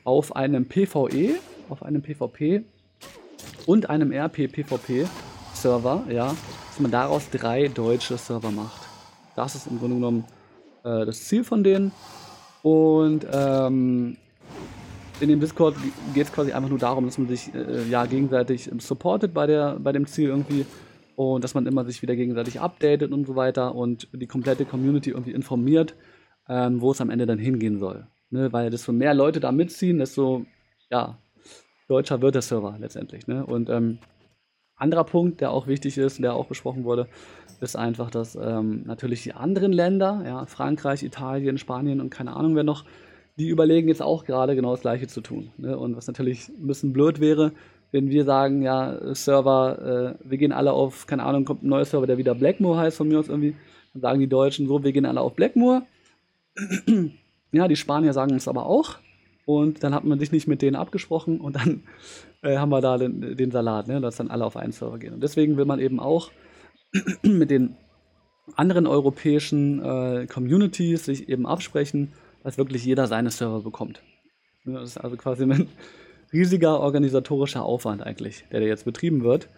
auf einem PvE, auf einem PvP und einem RP-PvP-Server, ja, dass man daraus drei deutsche Server macht. Das ist im Grunde genommen äh, das Ziel von denen. Und ähm, in dem Discord geht es quasi einfach nur darum, dass man sich äh, ja gegenseitig supportet bei, der, bei dem Ziel irgendwie und dass man immer sich wieder gegenseitig updatet und so weiter und die komplette Community irgendwie informiert, ähm, wo es am Ende dann hingehen soll. Ne? Weil desto mehr Leute da mitziehen, desto ja, deutscher wird der Server letztendlich. Ne? Und ähm, anderer Punkt, der auch wichtig ist, der auch besprochen wurde, ist einfach, dass ähm, natürlich die anderen Länder, ja, Frankreich, Italien, Spanien und keine Ahnung wer noch, die überlegen jetzt auch gerade genau das Gleiche zu tun. Ne? Und was natürlich ein bisschen blöd wäre, wenn wir sagen, ja, Server, äh, wir gehen alle auf, keine Ahnung, kommt ein neuer Server, der wieder Blackmore heißt von mir aus irgendwie, dann sagen die Deutschen so, wir gehen alle auf Blackmore ja, die Spanier sagen es aber auch. Und dann hat man sich nicht mit denen abgesprochen und dann äh, haben wir da den, den Salat, ne, dass dann alle auf einen Server gehen. Und deswegen will man eben auch mit den anderen europäischen äh, Communities sich eben absprechen, dass wirklich jeder seine Server bekommt. Das ist also quasi ein riesiger organisatorischer Aufwand eigentlich, der da jetzt betrieben wird.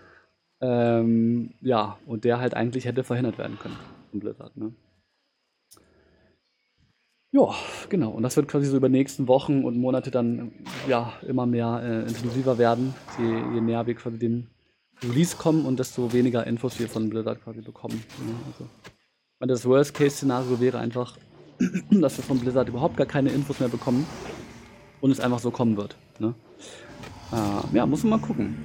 Ähm, ja, und der halt eigentlich hätte verhindert werden können Blizzard. Ne? Ja, genau. Und das wird quasi so über die nächsten Wochen und Monate dann ja immer mehr äh, intensiver werden, je, je, näher wir quasi dem Release kommen und desto weniger Infos wir von Blizzard quasi bekommen. Ja, also, das Worst-Case-Szenario wäre einfach, dass wir von Blizzard überhaupt gar keine Infos mehr bekommen und es einfach so kommen wird. Ne? Äh, ja, muss man mal gucken.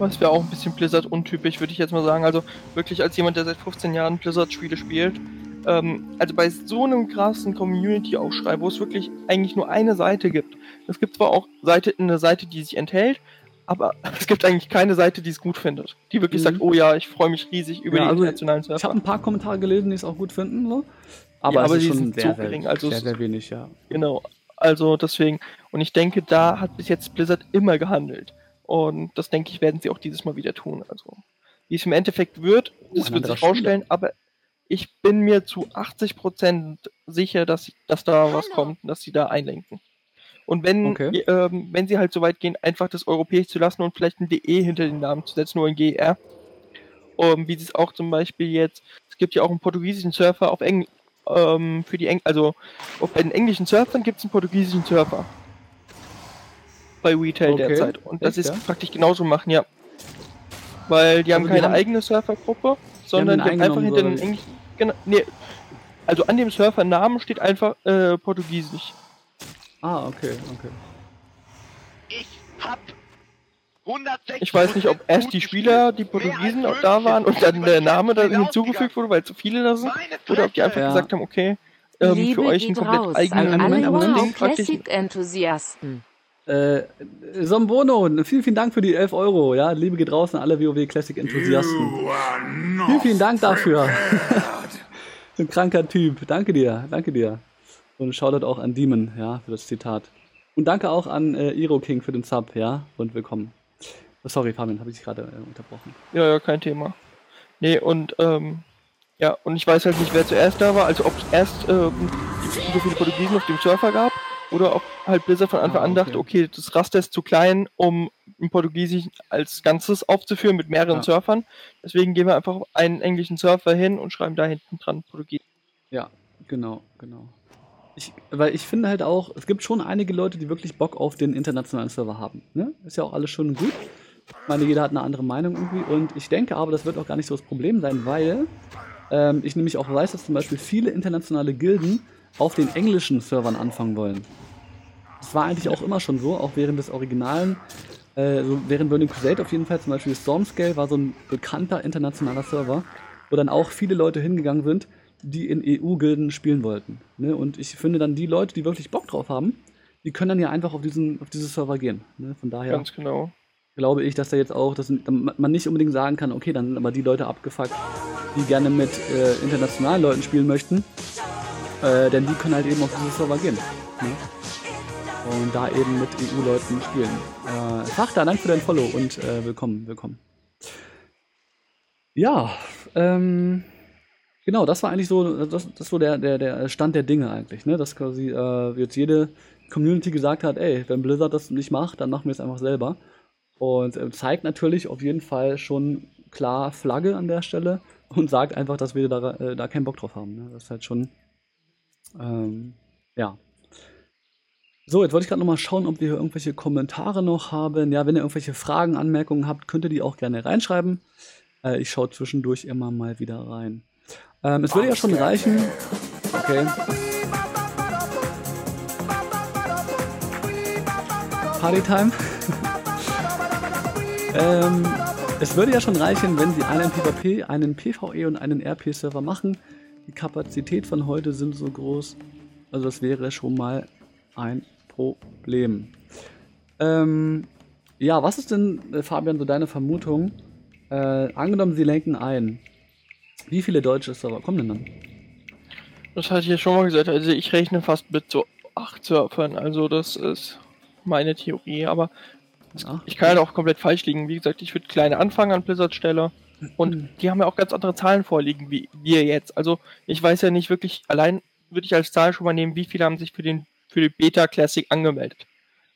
Das wäre auch ein bisschen Blizzard untypisch, würde ich jetzt mal sagen. Also wirklich als jemand, der seit 15 Jahren Blizzard-Spiele spielt, ähm, also bei so einem krassen Community-Aufschrei, wo es wirklich eigentlich nur eine Seite gibt. Es gibt zwar auch Seite, eine Seite, die sich enthält, aber es gibt eigentlich keine Seite, die es gut findet. Die wirklich mhm. sagt, oh ja, ich freue mich riesig über ja, die also internationalen Surfer. Ich habe ein paar Kommentare gelesen, die es auch gut finden, so. Aber, ja, aber es ist schon sehr, so gering. Also sehr, sehr wenig, ja. Genau. Also deswegen, und ich denke, da hat bis jetzt Blizzard immer gehandelt. Und das denke ich, werden sie auch dieses Mal wieder tun. Also, wie es im Endeffekt wird, das oh, wird sich rausstellen, aber ich bin mir zu 80% sicher, dass, dass da was kommt und dass sie da einlenken. Und wenn, okay. ähm, wenn sie halt so weit gehen, einfach das europäisch zu lassen und vielleicht ein DE hinter den Namen zu setzen, nur ein GR. Um, ähm, wie sie es auch zum Beispiel jetzt, es gibt ja auch einen portugiesischen Surfer auf Englisch, ähm, für die Eng also bei den englischen Surfern gibt es einen portugiesischen Surfer. Bei Retail okay. derzeit. Und das Echt, ist ja? praktisch genauso machen, ja. Weil die also haben keine haben eigene Surfergruppe, sondern die haben einfach hinter den englischen Genau, nee. Also an dem Surfernamen steht einfach äh, Portugiesisch. Ah, okay, okay. Ich hab Ich weiß nicht, ob erst die Spieler, die Portugiesen auch da waren und dann der Name dann hinzugefügt wurde, weil zu viele da sind, oder ob die einfach ja. gesagt haben, okay, ähm, für euch ein komplett eigenes Moment, Moment, Classic-Enthusiasten. Äh, Sombono, vielen, vielen Dank für die 11 Euro. Ja, Liebe geht raus an alle WoW Classic-Enthusiasten. Vielen, vielen Dank dafür. ein kranker Typ. Danke dir, danke dir. Und Shoutout auch an Demon, ja, für das Zitat. Und danke auch an äh, Iro King für den Sub, ja, und willkommen. Oh, sorry, Fabian, habe ich dich gerade äh, unterbrochen. Ja, ja, kein Thema. Nee, und, ähm, ja, und ich weiß halt nicht, wer zuerst da war, also ob es erst ähm, so viele Portugiesen auf dem Surfer gab oder ob halt Blizzard von Anfang ah, okay. an dachte, okay, das Raster ist zu klein, um ein Portugiesisch als Ganzes aufzuführen mit mehreren ja. Surfern. Deswegen gehen wir einfach einen englischen Surfer hin und schreiben da hinten dran Portugiesisch. Ja, genau, genau. Ich, weil ich finde halt auch, es gibt schon einige Leute, die wirklich Bock auf den internationalen Server haben. Ne? Ist ja auch alles schön und gut. Ich meine, jeder hat eine andere Meinung irgendwie. Und ich denke aber, das wird auch gar nicht so das Problem sein, weil ähm, ich nämlich auch weiß, dass zum Beispiel viele internationale Gilden auf den englischen Servern anfangen wollen. Das war eigentlich auch immer schon so, auch während des Originalen, äh, so während Burning Crusade auf jeden Fall, zum Beispiel Stormscale war so ein bekannter internationaler Server, wo dann auch viele Leute hingegangen sind, die in EU-Gilden spielen wollten. Ne? Und ich finde dann die Leute, die wirklich Bock drauf haben, die können dann ja einfach auf diesen auf diese Server gehen. Ne? Von daher Ganz genau. glaube ich, dass da jetzt auch, dass man nicht unbedingt sagen kann, okay, dann sind aber die Leute abgefuckt, die gerne mit äh, internationalen Leuten spielen möchten. Äh, denn die können halt eben auf diese Server gehen. Ne? Und da eben mit EU-Leuten spielen. Äh, Fachter, danke für dein Follow und äh, willkommen, willkommen. Ja, ähm, genau, das war eigentlich so, das, das so der, der, der Stand der Dinge eigentlich, ne? Dass quasi äh, jetzt jede Community gesagt hat, ey, wenn Blizzard das nicht macht, dann machen wir es einfach selber. Und äh, zeigt natürlich auf jeden Fall schon klar Flagge an der Stelle und sagt einfach, dass wir da, äh, da keinen Bock drauf haben. Ne? Das ist halt schon ähm, ja. So, jetzt wollte ich gerade nochmal schauen, ob wir hier irgendwelche Kommentare noch haben. Ja, wenn ihr irgendwelche Fragen, Anmerkungen habt, könnt ihr die auch gerne reinschreiben. Äh, ich schaue zwischendurch immer mal wieder rein. Ähm, es würde ja schon reichen. Okay. Partytime. ähm, es würde ja schon reichen, wenn sie einen PvP, einen PvE und einen RP-Server machen die Kapazität von heute sind so groß. Also das wäre schon mal ein Problem. Ähm, ja, was ist denn, äh, Fabian, so deine Vermutung? Äh, angenommen, sie lenken ein. Wie viele deutsche Server kommen denn dann? Das hatte ich ja schon mal gesagt. Also ich rechne fast mit so acht Surfern. Also das ist meine Theorie. Aber Ach. ich kann halt auch komplett falsch liegen. Wie gesagt, ich würde kleine anfangen an Blizzard Stelle und mhm. die haben ja auch ganz andere Zahlen vorliegen, wie wir jetzt. Also ich weiß ja nicht wirklich, allein würde ich als Zahl schon mal nehmen, wie viele haben sich für den für die Beta Classic angemeldet.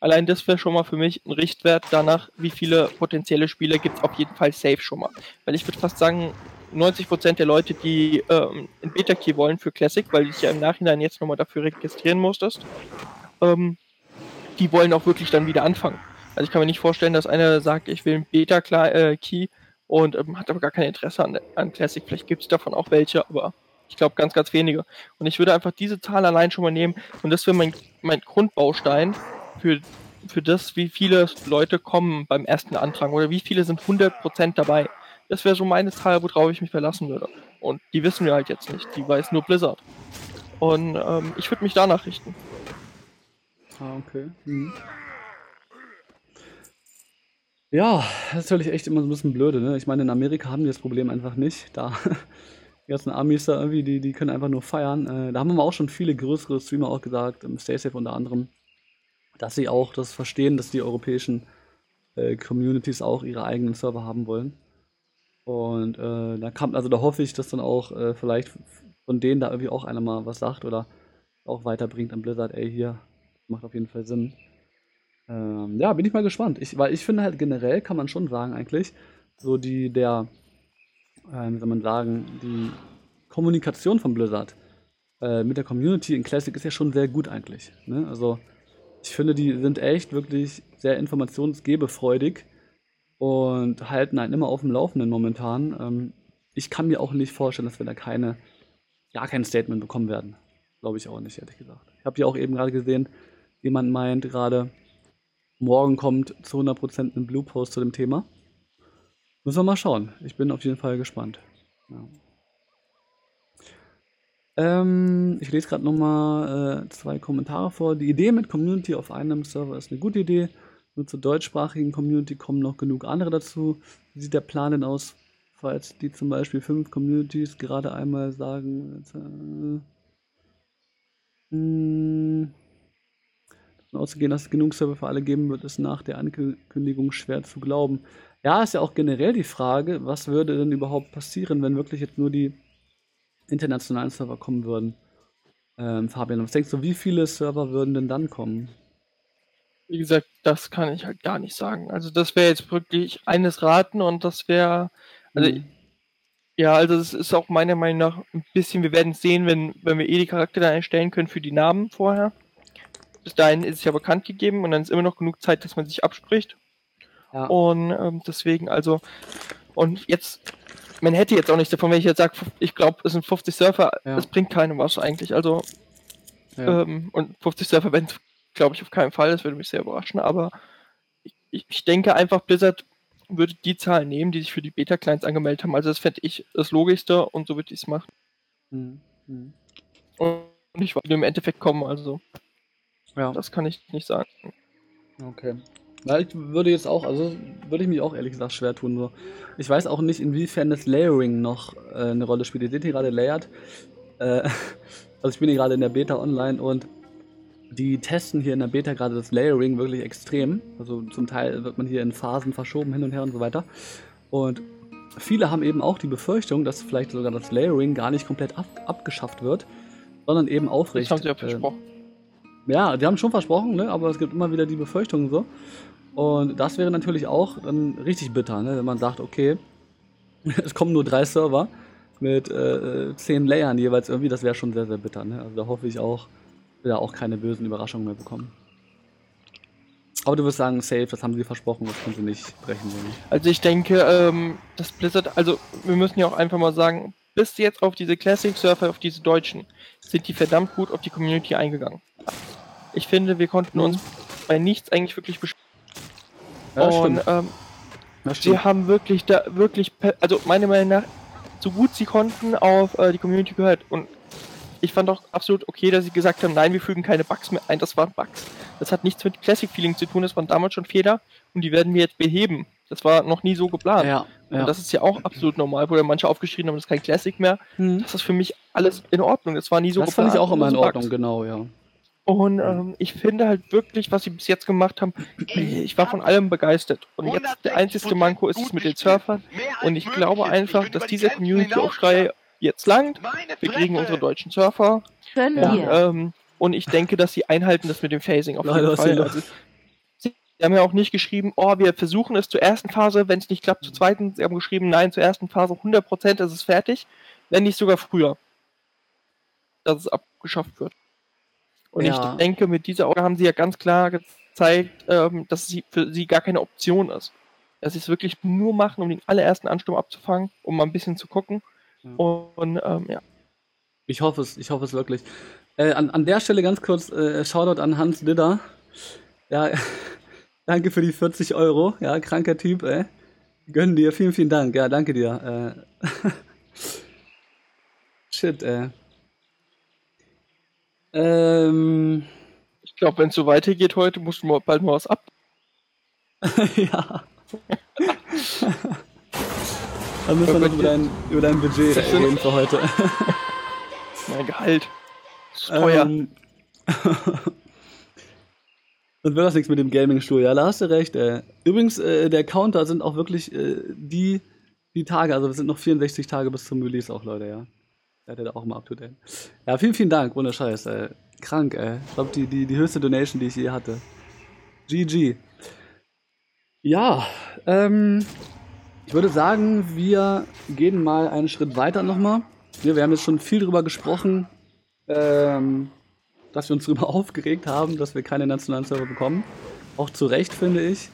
Allein das wäre schon mal für mich ein Richtwert danach, wie viele potenzielle Spieler gibt es auf jeden Fall safe schon mal. Weil ich würde fast sagen, 90% der Leute, die ähm, ein Beta-Key wollen für Classic, weil du dich ja im Nachhinein jetzt nochmal dafür registrieren musstest, ähm, die wollen auch wirklich dann wieder anfangen. Also ich kann mir nicht vorstellen, dass einer sagt, ich will ein Beta-Key und ähm, hat aber gar kein Interesse an, an Classic. Vielleicht gibt es davon auch welche, aber ich glaube ganz, ganz wenige. Und ich würde einfach diese Zahl allein schon mal nehmen und das wäre mein, mein Grundbaustein für, für das, wie viele Leute kommen beim ersten Antrag oder wie viele sind 100% dabei. Das wäre so meine Zahl, worauf ich mich verlassen würde. Und die wissen wir halt jetzt nicht. Die weiß nur Blizzard. Und ähm, ich würde mich danach richten. Ah, okay. Mhm. Ja, das ist natürlich echt immer so ein bisschen blöde, ne? Ich meine, in Amerika haben die das Problem einfach nicht. Da, die ganzen Amis da irgendwie, die, die können einfach nur feiern. Äh, da haben wir auch schon viele größere Streamer auch gesagt, im StaySafe unter anderem, dass sie auch das verstehen, dass die europäischen äh, Communities auch ihre eigenen Server haben wollen. Und äh, da kam, also da hoffe ich, dass dann auch äh, vielleicht von denen da irgendwie auch einer mal was sagt oder auch weiterbringt an Blizzard, ey, hier, macht auf jeden Fall Sinn. Ähm, ja, bin ich mal gespannt. Ich, weil ich finde halt generell kann man schon sagen, eigentlich, so die, der, äh, wie soll man sagen, die Kommunikation von Blizzard äh, mit der Community in Classic ist ja schon sehr gut eigentlich. Ne? Also, ich finde, die sind echt wirklich sehr informationsgebefreudig und halten einen immer auf dem Laufenden momentan. Ähm, ich kann mir auch nicht vorstellen, dass wir da keine, gar kein Statement bekommen werden. Glaube ich auch nicht, ehrlich gesagt. Ich habe ja auch eben gerade gesehen, jemand meint gerade, morgen kommt zu 100% ein Blue Post zu dem Thema. Müssen wir mal schauen. Ich bin auf jeden Fall gespannt. Ja. Ähm, ich lese gerade nochmal äh, zwei Kommentare vor. Die Idee mit Community auf einem Server ist eine gute Idee. Nur zur deutschsprachigen Community kommen noch genug andere dazu. Wie sieht der Plan denn aus, falls die zum Beispiel fünf Communities gerade einmal sagen, äh, mh, davon auszugehen, dass es genug Server für alle geben wird, ist nach der Ankündigung schwer zu glauben. Ja, ist ja auch generell die Frage, was würde denn überhaupt passieren, wenn wirklich jetzt nur die internationalen Server kommen würden. Ähm, Fabian, was denkst du, wie viele Server würden denn dann kommen? Wie gesagt, das kann ich halt gar nicht sagen. Also das wäre jetzt wirklich eines Raten und das wäre, also mhm. ja, also es ist auch meiner Meinung nach ein bisschen, wir werden es sehen, wenn, wenn wir eh die Charaktere erstellen können für die Namen vorher. Bis dahin ist es ja bekannt gegeben und dann ist immer noch genug Zeit, dass man sich abspricht. Ja. Und ähm, deswegen also, und jetzt man hätte jetzt auch nichts davon, wenn ich jetzt sage, ich glaube, es sind 50 Surfer, ja. das bringt keinem was eigentlich. Also, ja. ähm, und 50 Surfer werden glaube ich, auf keinen Fall, das würde mich sehr überraschen, aber ich, ich denke einfach, Blizzard würde die Zahlen nehmen, die sich für die Beta-Clients angemeldet haben. Also das fände ich das Logischste und so würde ich es machen. Mhm. Und ich wollte im Endeffekt kommen, also ja. das kann ich nicht sagen. Okay. Ja, ich würde jetzt auch, also würde ich mich auch ehrlich gesagt schwer tun. So. Ich weiß auch nicht, inwiefern das Layering noch äh, eine Rolle spielt. Ihr seht hier gerade Layered. Äh, also ich bin hier gerade in der Beta online und die testen hier in der Beta gerade das Layering wirklich extrem. Also zum Teil wird man hier in Phasen verschoben hin und her und so weiter. Und viele haben eben auch die Befürchtung, dass vielleicht sogar das Layering gar nicht komplett ab abgeschafft wird, sondern eben aufrecht. Das haben sie ja äh, versprochen. Äh, ja, die haben schon versprochen, ne? aber es gibt immer wieder die Befürchtungen so. Und das wäre natürlich auch dann richtig bitter, ne? wenn man sagt, okay, es kommen nur drei Server mit äh, zehn Layern jeweils irgendwie, das wäre schon sehr, sehr bitter. Ne? Also da hoffe ich auch, wir auch keine bösen Überraschungen mehr bekommen. Aber du wirst sagen, safe, das haben sie versprochen, das können sie nicht brechen. Also ich denke, ähm, das Blizzard, also wir müssen ja auch einfach mal sagen, bis jetzt auf diese Classic Surfer, auf diese Deutschen, sind die verdammt gut auf die Community eingegangen. Ich finde, wir konnten uns bei nichts eigentlich wirklich beschweren. Ja, und ähm, sie haben wirklich da wirklich, also meiner Meinung nach, so gut sie konnten auf äh, die Community gehört. Und ich fand auch absolut okay, dass sie gesagt haben, nein, wir fügen keine Bugs mehr ein, das waren Bugs. Das hat nichts mit Classic Feeling zu tun, das waren damals schon Fehler und die werden wir jetzt beheben. Das war noch nie so geplant. Ja, ja. Und das ist ja auch absolut normal, wo ja manche aufgeschrieben haben, das ist kein Classic mehr. Mhm. Das ist für mich alles in Ordnung. Das war nie so das geplant. Das fand ich auch immer in Ordnung, genau, ja. Und ähm, ich finde halt wirklich, was sie bis jetzt gemacht haben, ich war von allem begeistert. Und jetzt der einzige Manko ist es mit den Surfern. Und ich glaube einfach, dass dieser Community-Aufschrei jetzt langt. Wir kriegen unsere deutschen Surfer. Und, ähm, und ich denke, dass sie einhalten das mit dem Phasing auf jeden Fall. Also, sie haben ja auch nicht geschrieben, oh, wir versuchen es zur ersten Phase, wenn es nicht klappt, zur zweiten. Sie haben geschrieben, nein, zur ersten Phase 100% ist es fertig, wenn nicht sogar früher, dass es abgeschafft wird. Und ja. ich denke, mit dieser Auge haben sie ja ganz klar gezeigt, ähm, dass sie für sie gar keine Option ist. Dass sie es wirklich nur machen, um den allerersten Ansturm abzufangen, um mal ein bisschen zu gucken. Mhm. Und ähm, ja. Ich hoffe es, ich hoffe es wirklich. Äh, an, an der Stelle ganz kurz äh, Shoutout an Hans Didder. Ja, danke für die 40 Euro. Ja, kranker Typ, ey. Gönn dir, vielen, vielen Dank. Ja, danke dir. Äh, Shit, ey. Ähm, ich glaube, wenn es so weitergeht heute, musst du bald mal was ab. ja. Dann müssen wir noch über dein, über dein Budget reden für heute. mein Gehalt. Ist teuer. Ähm, Dann wird das nichts mit dem Gaming-Stuhl. Ja, da hast du recht. Ey. Übrigens, äh, der Counter sind auch wirklich äh, die, die Tage. Also, es sind noch 64 Tage bis zum Release auch, Leute, ja. Seid ihr da auch mal up to date. Ja, vielen, vielen Dank, ohne Scheiß, ey. Krank, ey. Ich glaube, die, die, die höchste Donation, die ich je hatte. GG. Ja, ähm, ich würde sagen, wir gehen mal einen Schritt weiter nochmal. Ja, wir haben jetzt schon viel drüber gesprochen, ähm, dass wir uns darüber aufgeregt haben, dass wir keine nationalen Server bekommen. Auch zu Recht, finde ich.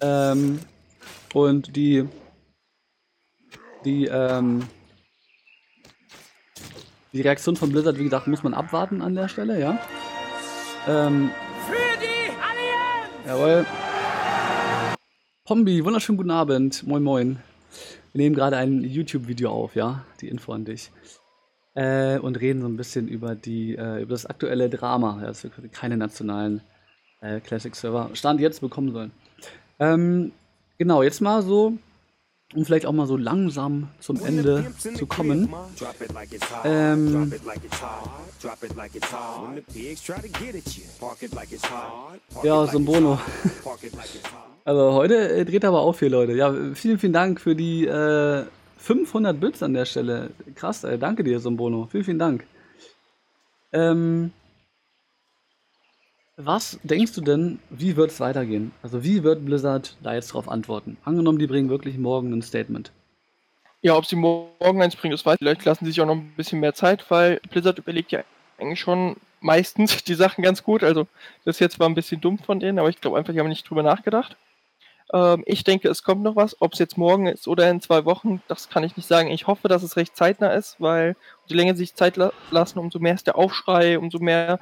Ähm, und die, die, ähm, die Reaktion von Blizzard, wie gesagt, muss man abwarten an der Stelle, ja. Ähm, Für die Jawohl. Pombi, wunderschönen guten Abend. Moin, moin. Wir nehmen gerade ein YouTube-Video auf, ja? Die Info an dich. Äh, und reden so ein bisschen über die, äh, über das aktuelle Drama, ja, dass wir keine nationalen äh, Classic-Server Stand jetzt bekommen sollen. Ähm, genau, jetzt mal so um vielleicht auch mal so langsam zum Ende zu kommen. Ähm, ja, so ein Bono. also heute äh, dreht aber auf hier, Leute. Ja, vielen, vielen Dank für die äh, 500 Bits an der Stelle. Krass, ey, danke dir, so ein Bono. Vielen, vielen Dank. Ähm, was denkst du denn, wie wird es weitergehen? Also wie wird Blizzard da jetzt darauf antworten? Angenommen, die bringen wirklich morgen ein Statement. Ja, ob sie morgen eins bringen, ist weiß. Vielleicht lassen sie sich auch noch ein bisschen mehr Zeit, weil Blizzard überlegt ja eigentlich schon meistens die Sachen ganz gut. Also das jetzt war ein bisschen dumm von denen, aber ich glaube einfach, die haben nicht drüber nachgedacht. Ähm, ich denke, es kommt noch was. Ob es jetzt morgen ist oder in zwei Wochen, das kann ich nicht sagen. Ich hoffe, dass es recht zeitnah ist, weil je länger sie sich Zeit la lassen, umso mehr ist der Aufschrei, umso mehr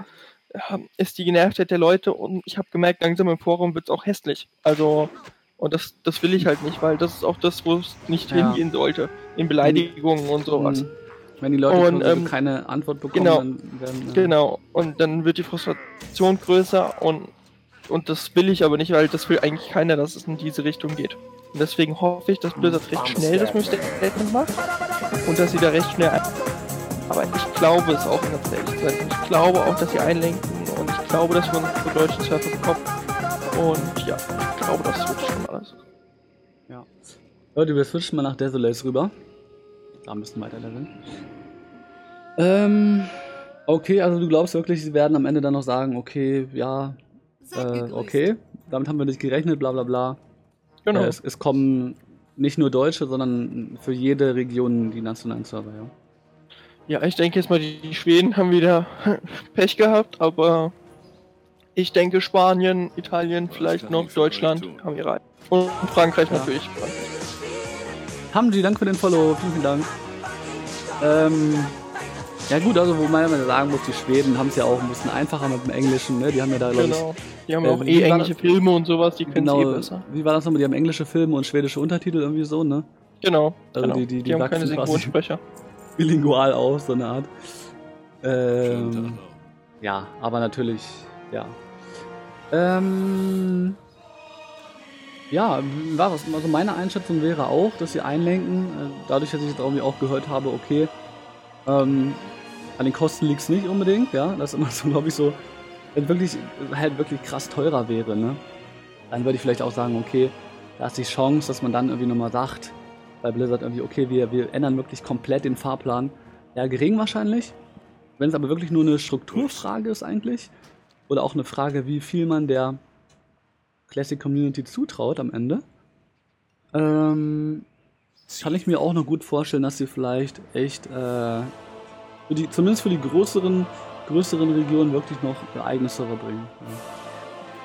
ist die Genervtheit der Leute und ich habe gemerkt, langsam im Forum wird es auch hässlich. Also, und das, das will ich halt nicht, weil das ist auch das, wo es nicht ja. hingehen sollte. In Beleidigungen und sowas. Wenn die Leute und, ähm, keine Antwort bekommen, genau, dann werden. Äh genau, und dann wird die Frustration größer und, und das will ich aber nicht, weil das will eigentlich keiner, dass es in diese Richtung geht. Und deswegen hoffe ich, dass Blizzard recht schnell das Statement macht und dass sie da recht schnell aber ich glaube es auch, ganz ehrlich sein. Ich glaube auch, dass sie einlenken und ich glaube, dass wir uns für deutschen Surfer bekommen. Und ja, ich glaube, das wird schon alles. Ja. Leute, wir switchen mal nach Desolace rüber. Da müssen wir weiter leveln. Ähm, okay, also du glaubst wirklich, sie werden am Ende dann noch sagen, okay, ja, äh, okay, damit haben wir nicht gerechnet, bla bla bla. Genau. Äh, es, es kommen nicht nur Deutsche, sondern für jede Region die nationalen Server, ja. Ja, ich denke jetzt mal, die Schweden haben wieder Pech gehabt, aber ich denke Spanien, Italien, vielleicht noch Deutschland haben ihre Und Frankreich ja. natürlich. Hamdi, danke für den Follow, vielen, vielen Dank. Ähm, ja gut, also wo man sagen muss, die Schweden haben es ja auch ein bisschen einfacher mit dem Englischen, ne? Die haben ja da, glaube genau. ich... Die haben äh, auch eh englische Filme und sowas, die können genau, eh besser. Wie war das nochmal? Die haben englische Filme und schwedische Untertitel irgendwie so, ne? Genau. Also genau. Die, die, die, die haben keine Synchronsprecher bilingual aus, so eine Art. Ähm, ja, aber natürlich, ja. Ähm, ja, war was. Also meine Einschätzung wäre auch, dass sie einlenken, äh, dadurch, dass ich jetzt irgendwie auch gehört habe, okay, ähm, an den Kosten liegt es nicht unbedingt, ja. Das ist immer so, glaube ich, so, wenn wirklich halt wirklich krass teurer wäre, ne? Dann würde ich vielleicht auch sagen, okay, da ist die Chance, dass man dann irgendwie nochmal sagt, bei Blizzard irgendwie, okay, wir, wir ändern wirklich komplett den Fahrplan. Ja, gering wahrscheinlich. Wenn es aber wirklich nur eine Strukturfrage ist eigentlich, oder auch eine Frage, wie viel man der Classic Community zutraut am Ende, ähm, kann ich mir auch noch gut vorstellen, dass sie vielleicht echt, äh, für die, zumindest für die größeren, größeren Regionen wirklich noch eigene Server bringen. Ja.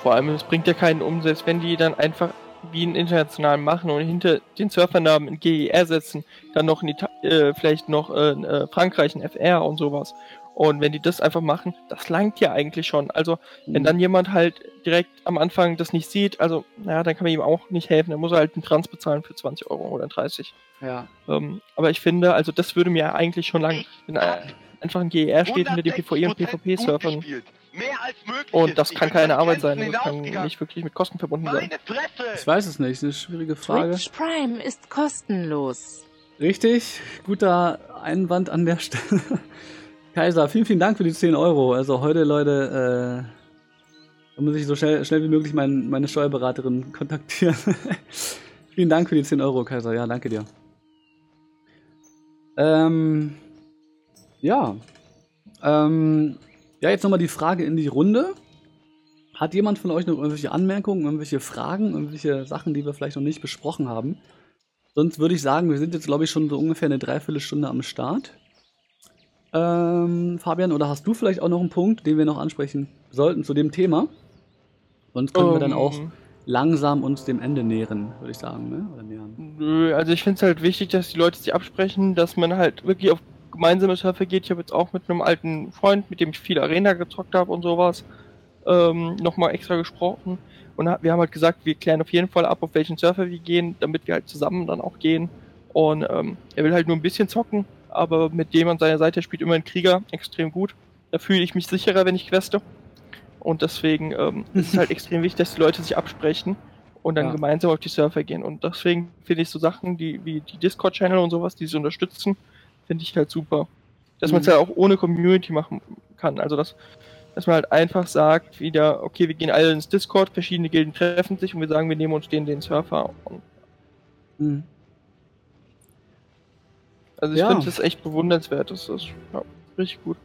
Vor allem, es bringt ja keinen um, selbst wenn die dann einfach wie einen internationalen machen und hinter den Surfernamen in GER setzen, dann noch in Ita äh, vielleicht noch äh, äh Frankreich ein FR und sowas. Und wenn die das einfach machen, das langt ja eigentlich schon. Also, wenn mhm. dann jemand halt direkt am Anfang das nicht sieht, also, naja, dann kann man ihm auch nicht helfen. Dann muss er halt einen Trans bezahlen für 20 Euro oder 30. Ja. Ähm, aber ich finde, also, das würde mir eigentlich schon lang, wenn äh, einfach ein GER steht hinter den PvE und PvP-Surfern. Und das kann keine Arbeit sein. Das kann nicht wirklich mit Kosten verbunden sein. Ich weiß es nicht. Das ist eine schwierige Frage. Twitch Prime ist kostenlos. Richtig. Guter Einwand an der Stelle. Kaiser, vielen, vielen Dank für die 10 Euro. Also heute, Leute, äh, da muss ich so schnell, schnell wie möglich mein, meine Steuerberaterin kontaktieren. vielen Dank für die 10 Euro, Kaiser. Ja, danke dir. Ähm, ja. Ähm, ja, jetzt nochmal die Frage in die Runde. Hat jemand von euch noch irgendwelche Anmerkungen, irgendwelche Fragen, irgendwelche Sachen, die wir vielleicht noch nicht besprochen haben? Sonst würde ich sagen, wir sind jetzt, glaube ich, schon so ungefähr eine Dreiviertelstunde am Start. Ähm, Fabian, oder hast du vielleicht auch noch einen Punkt, den wir noch ansprechen sollten zu dem Thema? Sonst können um, wir dann auch ähm. langsam uns dem Ende nähern, würde ich sagen, ne? Oder nähern. Also ich finde es halt wichtig, dass die Leute sich absprechen, dass man halt wirklich auf gemeinsame Surfer geht. Ich habe jetzt auch mit einem alten Freund, mit dem ich viel Arena gezockt habe und sowas, ähm, nochmal extra gesprochen. Und wir haben halt gesagt, wir klären auf jeden Fall ab, auf welchen Surfer wir gehen, damit wir halt zusammen dann auch gehen. Und ähm, er will halt nur ein bisschen zocken, aber mit dem an seiner Seite spielt immer ein Krieger extrem gut. Da fühle ich mich sicherer, wenn ich queste. Und deswegen ähm, ist es halt extrem wichtig, dass die Leute sich absprechen und dann ja. gemeinsam auf die Surfer gehen. Und deswegen finde ich so Sachen die, wie die Discord-Channel und sowas, die sie unterstützen, finde ich halt super. Dass mhm. man es ja auch ohne Community machen kann. Also dass, dass man halt einfach sagt, wieder, okay, wir gehen alle ins Discord, verschiedene Gilden treffen sich und wir sagen, wir nehmen uns den, den Surfer. Mhm. Also ich ja. finde das echt bewundernswert. Das ist ja, richtig gut.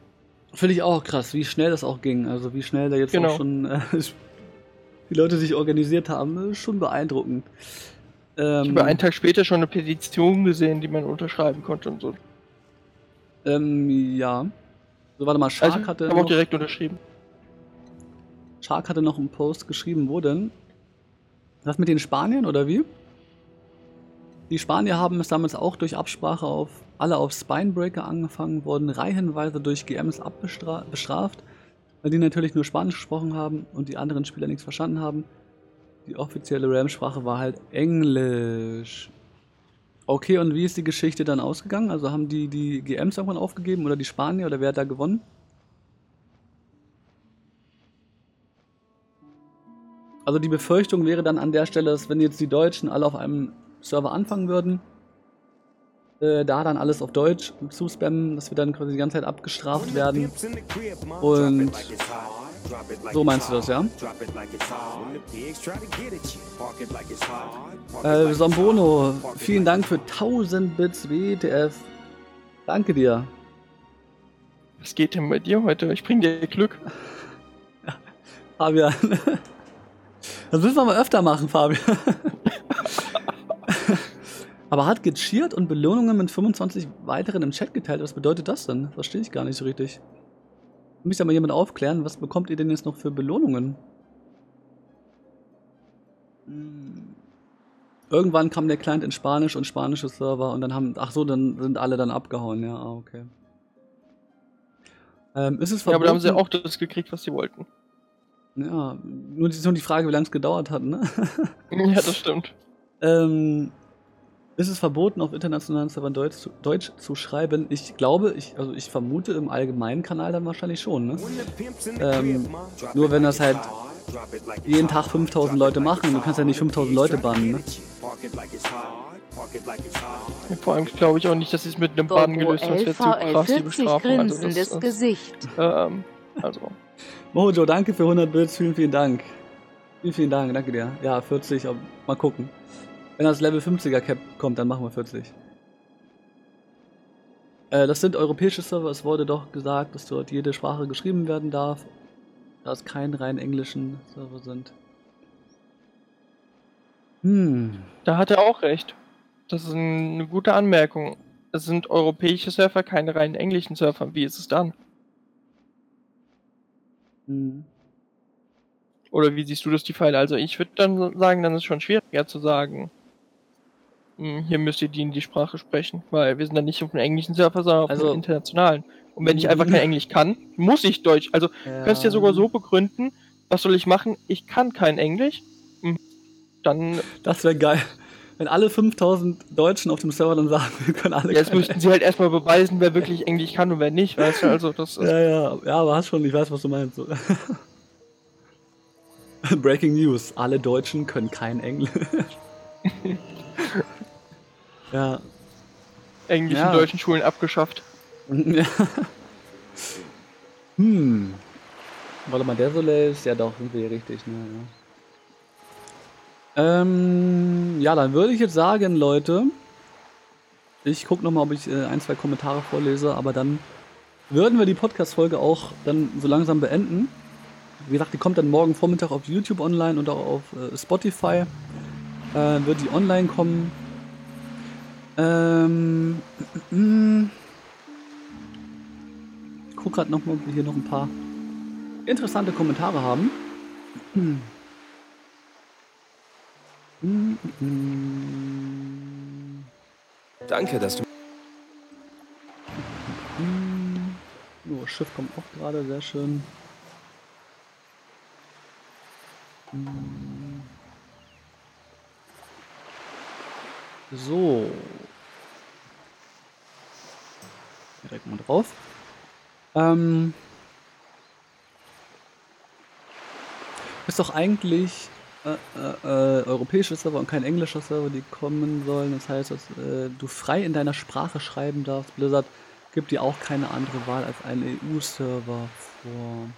Finde ich auch krass, wie schnell das auch ging. Also wie schnell da jetzt genau. auch schon äh, die Leute sich organisiert haben, ist schon beeindruckend. Ähm, ich habe einen Tag später schon eine Petition gesehen, die man unterschreiben konnte und so. Ähm, ja. So, warte mal, Shark also, hatte. Ich habe auch direkt unterschrieben. Shark hatte noch einen Post geschrieben, wo denn? Das mit den Spaniern oder wie? Die Spanier haben es damals auch durch Absprache auf alle auf Spinebreaker angefangen, wurden reihenweise durch GMs abbestraft, weil die natürlich nur Spanisch gesprochen haben und die anderen Spieler nichts verstanden haben. Die offizielle RAM-Sprache war halt Englisch. Okay, und wie ist die Geschichte dann ausgegangen? Also haben die die GMs irgendwann aufgegeben oder die Spanier oder wer hat da gewonnen? Also die Befürchtung wäre dann an der Stelle, dass wenn jetzt die Deutschen alle auf einem Server anfangen würden, äh, da dann alles auf Deutsch zuspammen, dass wir dann quasi die ganze Zeit abgestraft werden. Und so meinst du das, ja? Äh, Sombono, vielen Dank für 1000 Bits WTF. Danke dir. Was geht denn bei dir heute? Ich bring dir Glück. Fabian. Das müssen wir mal öfter machen, Fabian. Aber hat gecheert und Belohnungen mit 25 weiteren im Chat geteilt. Was bedeutet das denn? Verstehe ich gar nicht so richtig. Muss ja mal jemand aufklären, was bekommt ihr denn jetzt noch für Belohnungen? Hm. Irgendwann kam der Client in Spanisch und spanische Server und dann haben, ach so, dann sind alle dann abgehauen, ja, ah, okay. Ähm, ist es verboten? Ja, aber da haben sie auch das gekriegt, was sie wollten. Ja, nur die, nur die Frage, wie lange es gedauert hat, ne? ja, das stimmt. ähm, ist es verboten, auf internationalen Servern Deutsch zu, Deutsch zu schreiben? Ich glaube, ich, also ich vermute im allgemeinen Kanal dann wahrscheinlich schon. Ne? Ähm, nur wenn das halt jeden Tag 5000 Leute machen, du kannst ja nicht 5000 Leute bannen. Ne? Vor allem glaube ich auch nicht, dass sie es mit einem Bann gelöst haben. Das wäre zu krass, die Bestrafung. Also das, das, Gesicht. Ähm, also. Mojo, danke für 100 Bits, vielen, vielen Dank. Vielen, vielen Dank, danke dir. Ja, 40, mal gucken. Wenn das Level 50er Cap kommt, dann machen wir 40. Äh, das sind europäische Server. Es wurde doch gesagt, dass dort jede Sprache geschrieben werden darf. Da es keine rein englischen Server sind. Hm. Da hat er auch recht. Das ist eine gute Anmerkung. Es sind europäische Server, keine rein englischen Server. Wie ist es dann? Hm. Oder wie siehst du das, die Pfeile? Also ich würde dann sagen, dann ist es schon schwieriger zu sagen, hier müsst ihr die in die Sprache sprechen, weil wir sind dann nicht auf einem englischen Server, sondern auf also, einem internationalen. Und wenn ich einfach kein Englisch kann, muss ich Deutsch. Also ja. du ja sogar so begründen, was soll ich machen? Ich kann kein Englisch. Hm, dann. Das wäre geil. Wenn alle 5000 Deutschen auf dem Server dann sagen, wir können alle. Jetzt müssten sie halt erstmal beweisen, wer wirklich Englisch kann und wer nicht, weißt du? Also das ist ja, ja, ja, aber hast schon, ich weiß, was du meinst. Breaking News: Alle Deutschen können kein Englisch. Ja. Englischen ja. deutschen Schulen abgeschafft. Ja. hm. Warte mal, der Soleil ist ja doch sind wir richtig, ne? Ja. Ähm, ja, dann würde ich jetzt sagen, Leute, ich gucke nochmal, ob ich äh, ein, zwei Kommentare vorlese, aber dann würden wir die Podcast-Folge auch dann so langsam beenden. Wie gesagt, die kommt dann morgen Vormittag auf YouTube online und auch auf äh, Spotify. Äh, wird die online kommen. Ähm, ich gucke gerade nochmal, ob wir hier noch ein paar interessante Kommentare haben. Danke, dass du. Oh, Schiff kommt auch gerade, sehr schön. Hm. So. Direkt mal drauf. Ähm. Ist doch eigentlich äh, äh, äh, europäische Server und kein englischer Server, die kommen sollen. Das heißt, dass äh, du frei in deiner Sprache schreiben darfst. Blizzard gibt dir auch keine andere Wahl als einen EU-Server vor.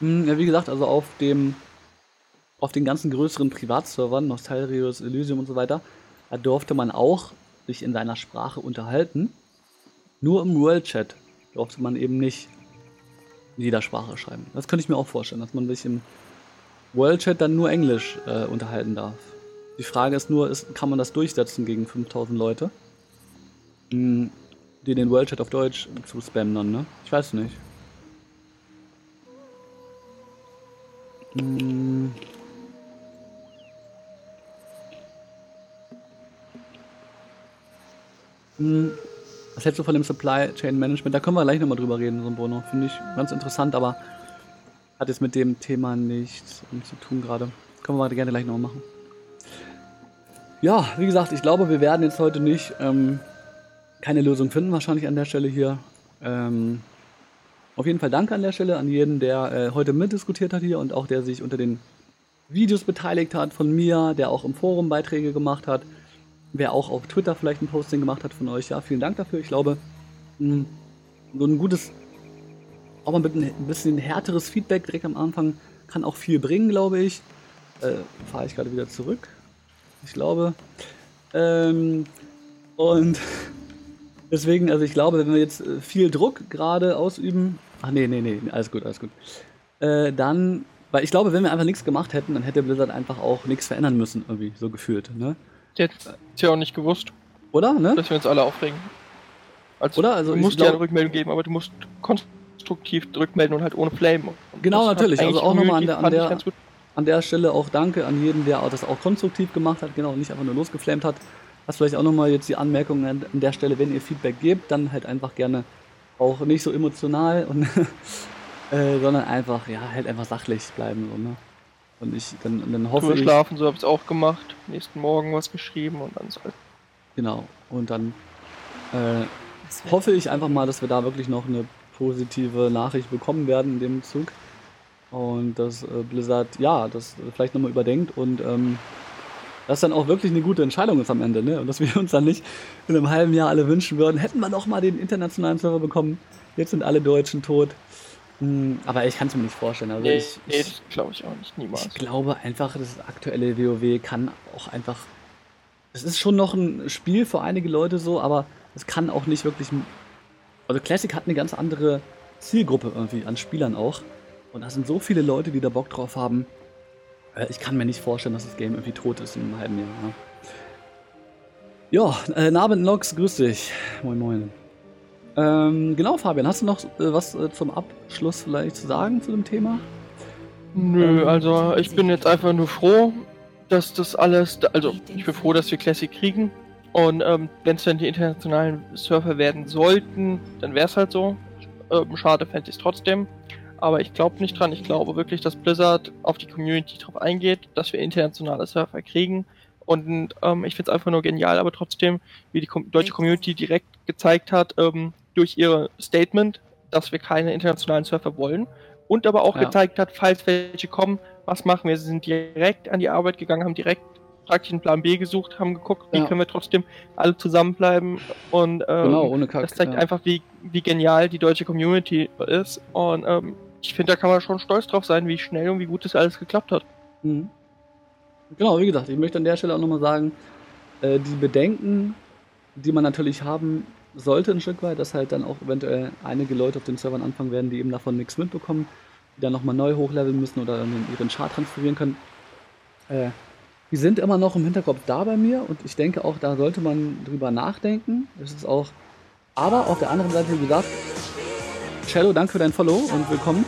Hm, ja, wie gesagt, also auf dem auf den ganzen größeren Privatservern, Nostalrius, Elysium und so weiter, da durfte man auch sich in seiner Sprache unterhalten. Nur im World Chat durfte man eben nicht in jeder Sprache schreiben. Das könnte ich mir auch vorstellen, dass man sich im World Chat dann nur Englisch äh, unterhalten darf. Die Frage ist nur, ist, kann man das durchsetzen gegen 5000 Leute? Hm, die den World Chat auf Deutsch zu spammen dann, ne? Ich weiß nicht. Hm. Was hältst du von dem Supply Chain Management? Da können wir gleich nochmal drüber reden, so ein Bono. Finde ich ganz interessant, aber hat jetzt mit dem Thema nichts zu tun gerade. Können wir gerne gleich nochmal machen. Ja, wie gesagt, ich glaube, wir werden jetzt heute nicht ähm, keine Lösung finden, wahrscheinlich an der Stelle hier. Ähm, auf jeden Fall danke an der Stelle an jeden, der äh, heute mitdiskutiert hat hier und auch der sich unter den Videos beteiligt hat von mir, der auch im Forum Beiträge gemacht hat wer auch auf Twitter vielleicht ein Posting gemacht hat von euch. Ja, vielen Dank dafür. Ich glaube, hm, so ein gutes, auch mal ein bisschen härteres Feedback direkt am Anfang kann auch viel bringen, glaube ich. Äh, Fahre ich gerade wieder zurück. Ich glaube. Ähm, und deswegen, also ich glaube, wenn wir jetzt äh, viel Druck gerade ausüben. Ach nee, nee, nee, alles gut, alles gut. Äh, dann, weil ich glaube, wenn wir einfach nichts gemacht hätten, dann hätte Blizzard einfach auch nichts verändern müssen, irgendwie, so gefühlt. Ne? Der hat es ja auch nicht gewusst. Oder? Ne? Dass wir uns alle aufregen. Also, Oder? Also du musst dir eine Rückmeldung geben, aber du musst konstruktiv rückmelden und halt ohne Flame. Und genau, natürlich. Also auch nochmal an der, an, der, an der Stelle auch danke an jeden, der das auch konstruktiv gemacht hat, genau, nicht einfach nur losgeflammt hat. Das vielleicht auch nochmal jetzt die Anmerkung an, an der Stelle, wenn ihr Feedback gebt, dann halt einfach gerne auch nicht so emotional und äh, sondern einfach, ja, halt einfach sachlich bleiben. So, ne? Und ich, dann, dann hoffe ich. schlafen, so habe ich es auch gemacht. Nächsten Morgen was geschrieben und dann so. Genau. Und dann äh, hoffe ich einfach mal, dass wir da wirklich noch eine positive Nachricht bekommen werden in dem Zug. Und dass äh, Blizzard, ja, das vielleicht nochmal überdenkt und ähm, das dann auch wirklich eine gute Entscheidung ist am Ende, ne? Und dass wir uns dann nicht in einem halben Jahr alle wünschen würden, hätten wir doch mal den internationalen Server bekommen. Jetzt sind alle Deutschen tot. Hm, aber ich kann es mir nicht vorstellen. Also nee, ich, das glaube ich auch nicht, niemals. Ich glaube einfach, das aktuelle WoW kann auch einfach. Es ist schon noch ein Spiel für einige Leute so, aber es kann auch nicht wirklich. Also Classic hat eine ganz andere Zielgruppe irgendwie an Spielern auch. Und da sind so viele Leute, die da Bock drauf haben. Äh, ich kann mir nicht vorstellen, dass das Game irgendwie tot ist in einem halben Jahr. Ja, äh, Nabend Nox, grüß dich. Moin, moin. Ähm, genau, Fabian, hast du noch äh, was äh, zum Abschluss vielleicht zu sagen zu dem Thema? Nö, ähm, also ich bin jetzt einfach nur froh, dass das alles, also ich bin froh, dass wir Classic kriegen. Und ähm, wenn es dann die internationalen Surfer werden sollten, dann wäre es halt so. Ähm, schade fände ich es trotzdem. Aber ich glaube nicht dran. Ich glaube wirklich, dass Blizzard auf die Community drauf eingeht, dass wir internationale Surfer kriegen. Und ähm, ich finde es einfach nur genial, aber trotzdem, wie die deutsche Community direkt gezeigt hat, ähm, durch ihr Statement, dass wir keine internationalen Surfer wollen und aber auch ja. gezeigt hat, falls welche kommen, was machen wir? Sie sind direkt an die Arbeit gegangen, haben direkt praktisch einen Plan B gesucht, haben geguckt, wie ja. können wir trotzdem alle zusammenbleiben und ähm, genau, ohne Kack, das zeigt ja. einfach, wie, wie genial die deutsche Community ist und ähm, ich finde, da kann man schon stolz drauf sein, wie schnell und wie gut das alles geklappt hat. Mhm. Genau, wie gesagt, ich möchte an der Stelle auch nochmal sagen, äh, die Bedenken, die man natürlich haben sollte ein Stück weit, dass halt dann auch eventuell einige Leute auf den Servern anfangen werden, die eben davon nichts mitbekommen, die dann nochmal neu hochleveln müssen oder in ihren Chart transferieren können. Äh, die sind immer noch im Hinterkopf da bei mir und ich denke auch, da sollte man drüber nachdenken. Das ist auch, aber auf der anderen Seite, wie gesagt, Shadow, danke für dein Follow und willkommen.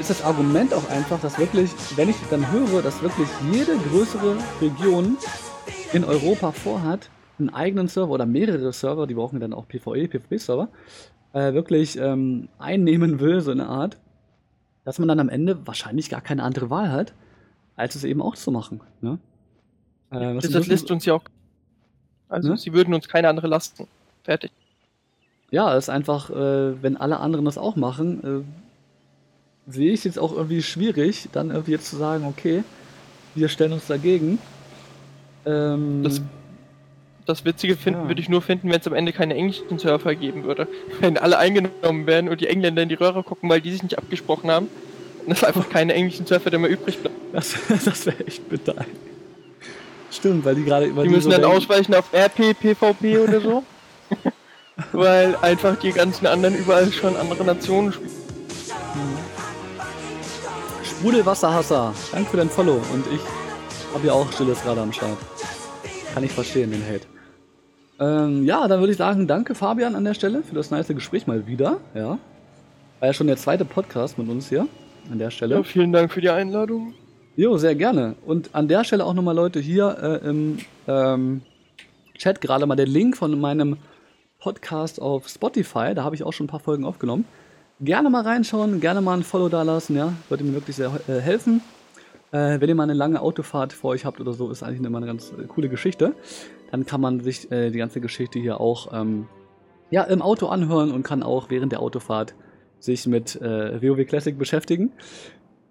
Ist das Argument auch einfach, dass wirklich, wenn ich dann höre, dass wirklich jede größere Region in Europa vorhat, einen eigenen Server oder mehrere Server, die brauchen dann auch PvE, PvP-Server, äh, wirklich ähm, einnehmen will, so eine Art, dass man dann am Ende wahrscheinlich gar keine andere Wahl hat, als es eben auch zu machen. Ne? Äh, das das lässt uns ja auch. Also, ne? sie würden uns keine andere lasten. Fertig. Ja, es ist einfach, äh, wenn alle anderen das auch machen, äh, sehe ich es jetzt auch irgendwie schwierig, dann irgendwie jetzt zu sagen, okay, wir stellen uns dagegen. Ähm, das, das Witzige finden ja. würde ich nur finden, wenn es am Ende keine englischen Surfer geben würde. Wenn alle eingenommen werden und die Engländer in die Röhre gucken, weil die sich nicht abgesprochen haben. Und es einfach keine englischen Surfer, der mehr übrig bleibt. Das, das wäre echt bitter. Stimmt, weil die gerade Die müssen so dann denken. ausweichen auf RP, PvP oder so. weil einfach die ganzen anderen überall schon andere Nationen spielen. Sprudelwasserhasser, danke für dein Follow und ich habe ja auch Stilles gerade am Start. Kann ich verstehen, den Hate. Ähm, ja, dann würde ich sagen, danke Fabian an der Stelle für das nice Gespräch mal wieder. Ja. War ja schon der zweite Podcast mit uns hier an der Stelle. Ja, vielen Dank für die Einladung. Jo, sehr gerne. Und an der Stelle auch nochmal Leute hier äh, im ähm, Chat gerade mal der Link von meinem Podcast auf Spotify. Da habe ich auch schon ein paar Folgen aufgenommen. Gerne mal reinschauen, gerne mal ein Follow da lassen, ja. Würde mir wirklich sehr äh, helfen. Äh, wenn ihr mal eine lange Autofahrt vor euch habt oder so, ist eigentlich immer eine ganz äh, coole Geschichte. Dann kann man sich äh, die ganze Geschichte hier auch ähm, ja, im Auto anhören und kann auch während der Autofahrt sich mit äh, WoW Classic beschäftigen.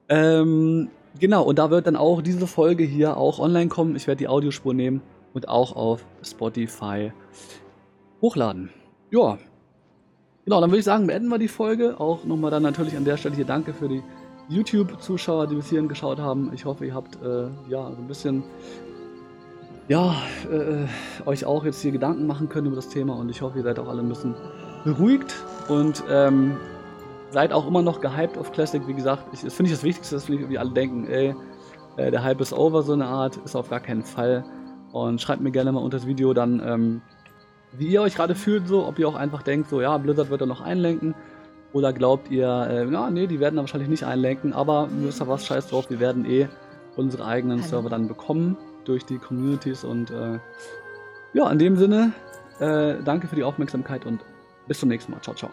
Ähm, genau, und da wird dann auch diese Folge hier auch online kommen. Ich werde die Audiospur nehmen und auch auf Spotify hochladen. Ja. Genau, dann würde ich sagen, beenden wir die Folge. Auch nochmal dann natürlich an der Stelle hier danke für die YouTube-Zuschauer, die bis hierhin geschaut haben. Ich hoffe, ihr habt äh, ja so ein bisschen ja, äh, euch auch jetzt hier Gedanken machen können über das Thema und ich hoffe, ihr seid auch alle ein bisschen beruhigt und ähm, seid auch immer noch gehypt auf Classic. Wie gesagt, ich, das finde ich das Wichtigste, dass wir alle denken, ey, äh, der Hype ist over, so eine Art, ist auf gar keinen Fall. Und schreibt mir gerne mal unter das Video dann, ähm, wie ihr euch gerade fühlt, so, ob ihr auch einfach denkt, so, ja, Blizzard wird da noch einlenken. Oder glaubt ihr, äh, ja, nee, die werden da wahrscheinlich nicht einlenken, aber ist da was scheiß drauf, wir werden eh unsere eigenen Server dann bekommen durch die Communities und äh, ja, in dem Sinne, äh, danke für die Aufmerksamkeit und bis zum nächsten Mal. Ciao, ciao.